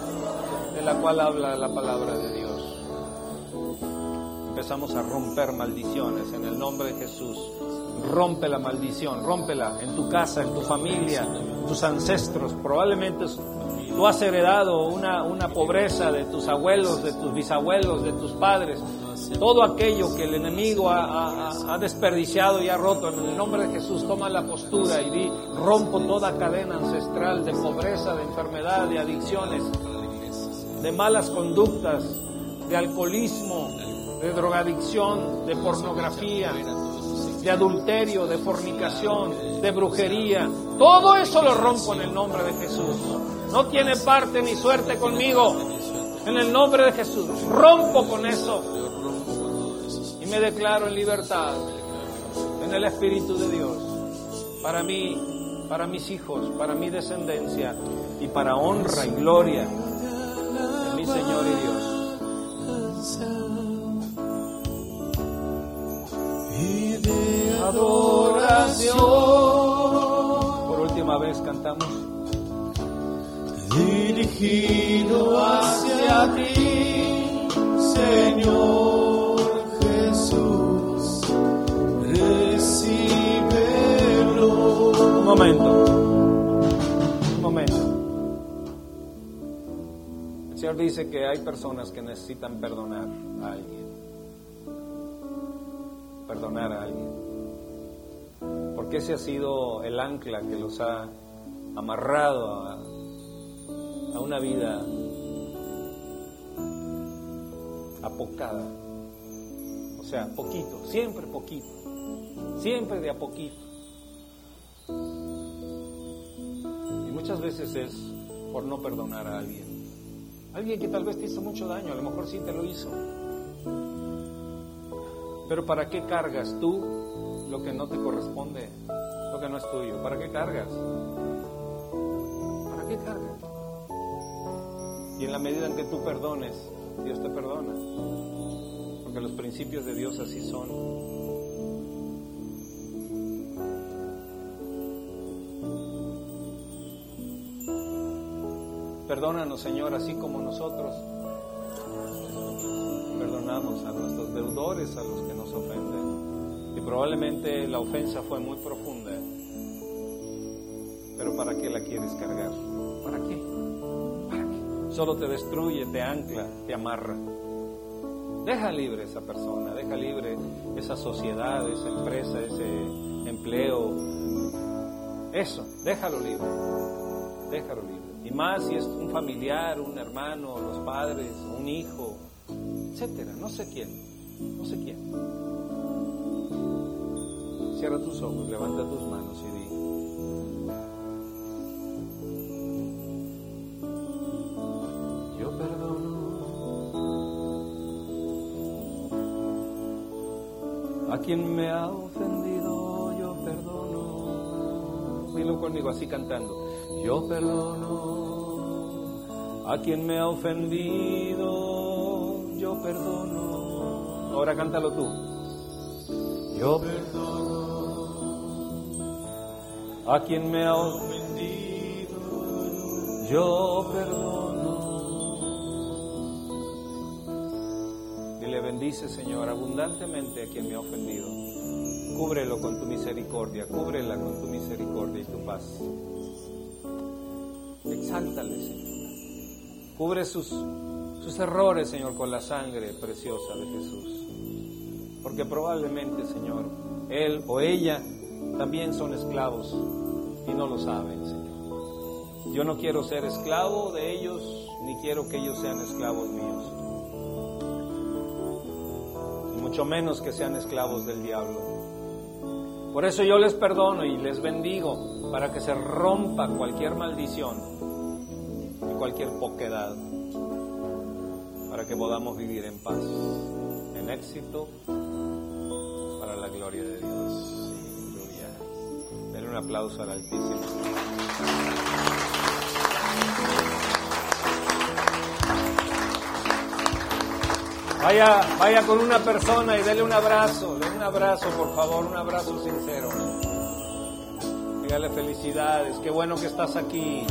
de la cual habla la palabra de Dios. Empezamos a romper maldiciones en el nombre de Jesús. Rompe la maldición, rómpela en tu casa, en tu familia, tus ancestros. Probablemente tú has heredado una, una pobreza de tus abuelos, de tus bisabuelos, de tus padres. Todo aquello que el enemigo ha, ha- ha desperdiciado y ha roto, en el nombre de Jesús, toma la postura y di, rompo toda cadena ancestral de pobreza, de enfermedad, de adicciones, de malas conductas, de alcoholismo, de drogadicción, de pornografía, de adulterio, de fornicación, de brujería. Todo eso lo rompo en el nombre de Jesús. No tiene parte ni suerte conmigo. En el nombre de Jesús. Rompo con eso. Y me declaro en libertad. En el Espíritu de Dios. Para mí, para mis hijos, para mi descendencia. Y para honra y gloria de mi Señor y Dios. Y de adoración. Por última vez cantamos. dirigido hacia ti, Señor Jesús, recíbelo. Un momento. Un momento. El Señor dice que hay personas que necesitan perdonar a alguien. Perdonar a alguien. Porque ese ha sido el ancla que los ha amarrado a, una vida apocada. O sea, poquito, siempre poquito. Siempre de a poquito. Y muchas veces es por no perdonar a alguien. Alguien que tal vez te hizo mucho daño, a lo mejor sí te lo hizo. Pero ¿para qué cargas tú lo que no te corresponde, lo que no es tuyo? ¿Para qué cargas? ¿Para qué cargas? Y en la medida en que tú perdones, Dios te perdona. Porque los principios de Dios así son. Perdónanos, Señor, así como nosotros perdonamos a nuestros deudores, a los que nos ofenden. Y probablemente la ofensa fue muy profunda. Pero ¿para qué la quieres cargar? ¿Para qué? ¿Para qué? Solo te destruye, te ancla, te amarra. Deja libre esa persona, deja libre esa sociedad, esa empresa, ese empleo. Eso, déjalo libre. Déjalo libre. Y más si es un familiar, un hermano, los padres, un hijo, etcétera, no sé quién, no sé quién. Cierra tus ojos, levanta tus manos y di. Yo perdono a quien me ha ofendido, yo perdono. Dilo conmigo así cantando. Yo perdono a quien me ha ofendido, perdono. Ahora cántalo tú. Yo perdono a quien me ha ofendido, yo perdono. Y le bendice, Señor, abundantemente a quien me ha ofendido. Cúbrelo con tu misericordia, cúbrela con tu misericordia y tu paz. Exáltale, Señor. Cubre sus, sus errores, Señor, con la sangre preciosa de Jesús. Porque probablemente, Señor, él o ella también son esclavos y no lo saben, Señor. Yo no quiero ser esclavo de ellos, ni quiero que ellos sean esclavos míos. Mucho menos que sean esclavos del diablo. Por eso yo les perdono y les bendigo para que se rompa cualquier maldición y cualquier poquedad, para que podamos vivir en paz, en éxito, para la gloria de Dios. Aleluya. Den un aplauso al Altísimo. Vaya, vaya con una persona y dele un abrazo, dele un abrazo, por favor, un abrazo sincero. Dígale felicidades, qué bueno que estás aquí.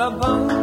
De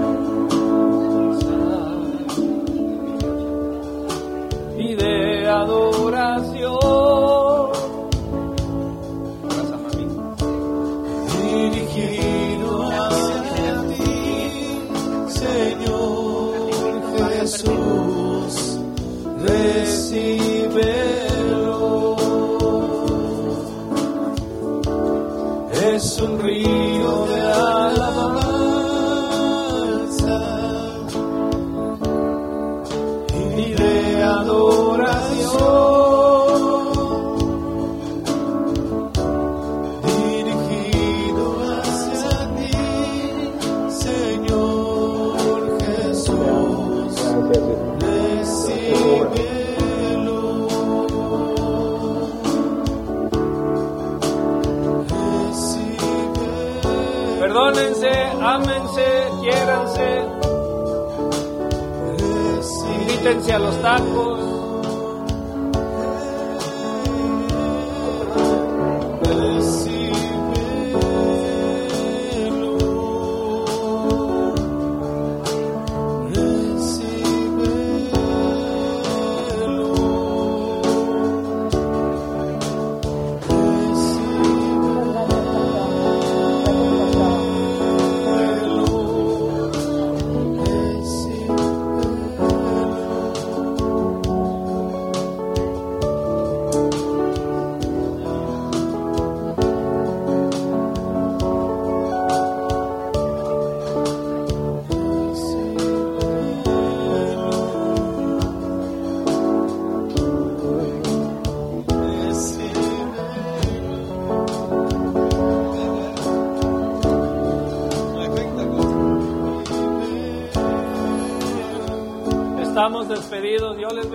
despedidos, Dios les.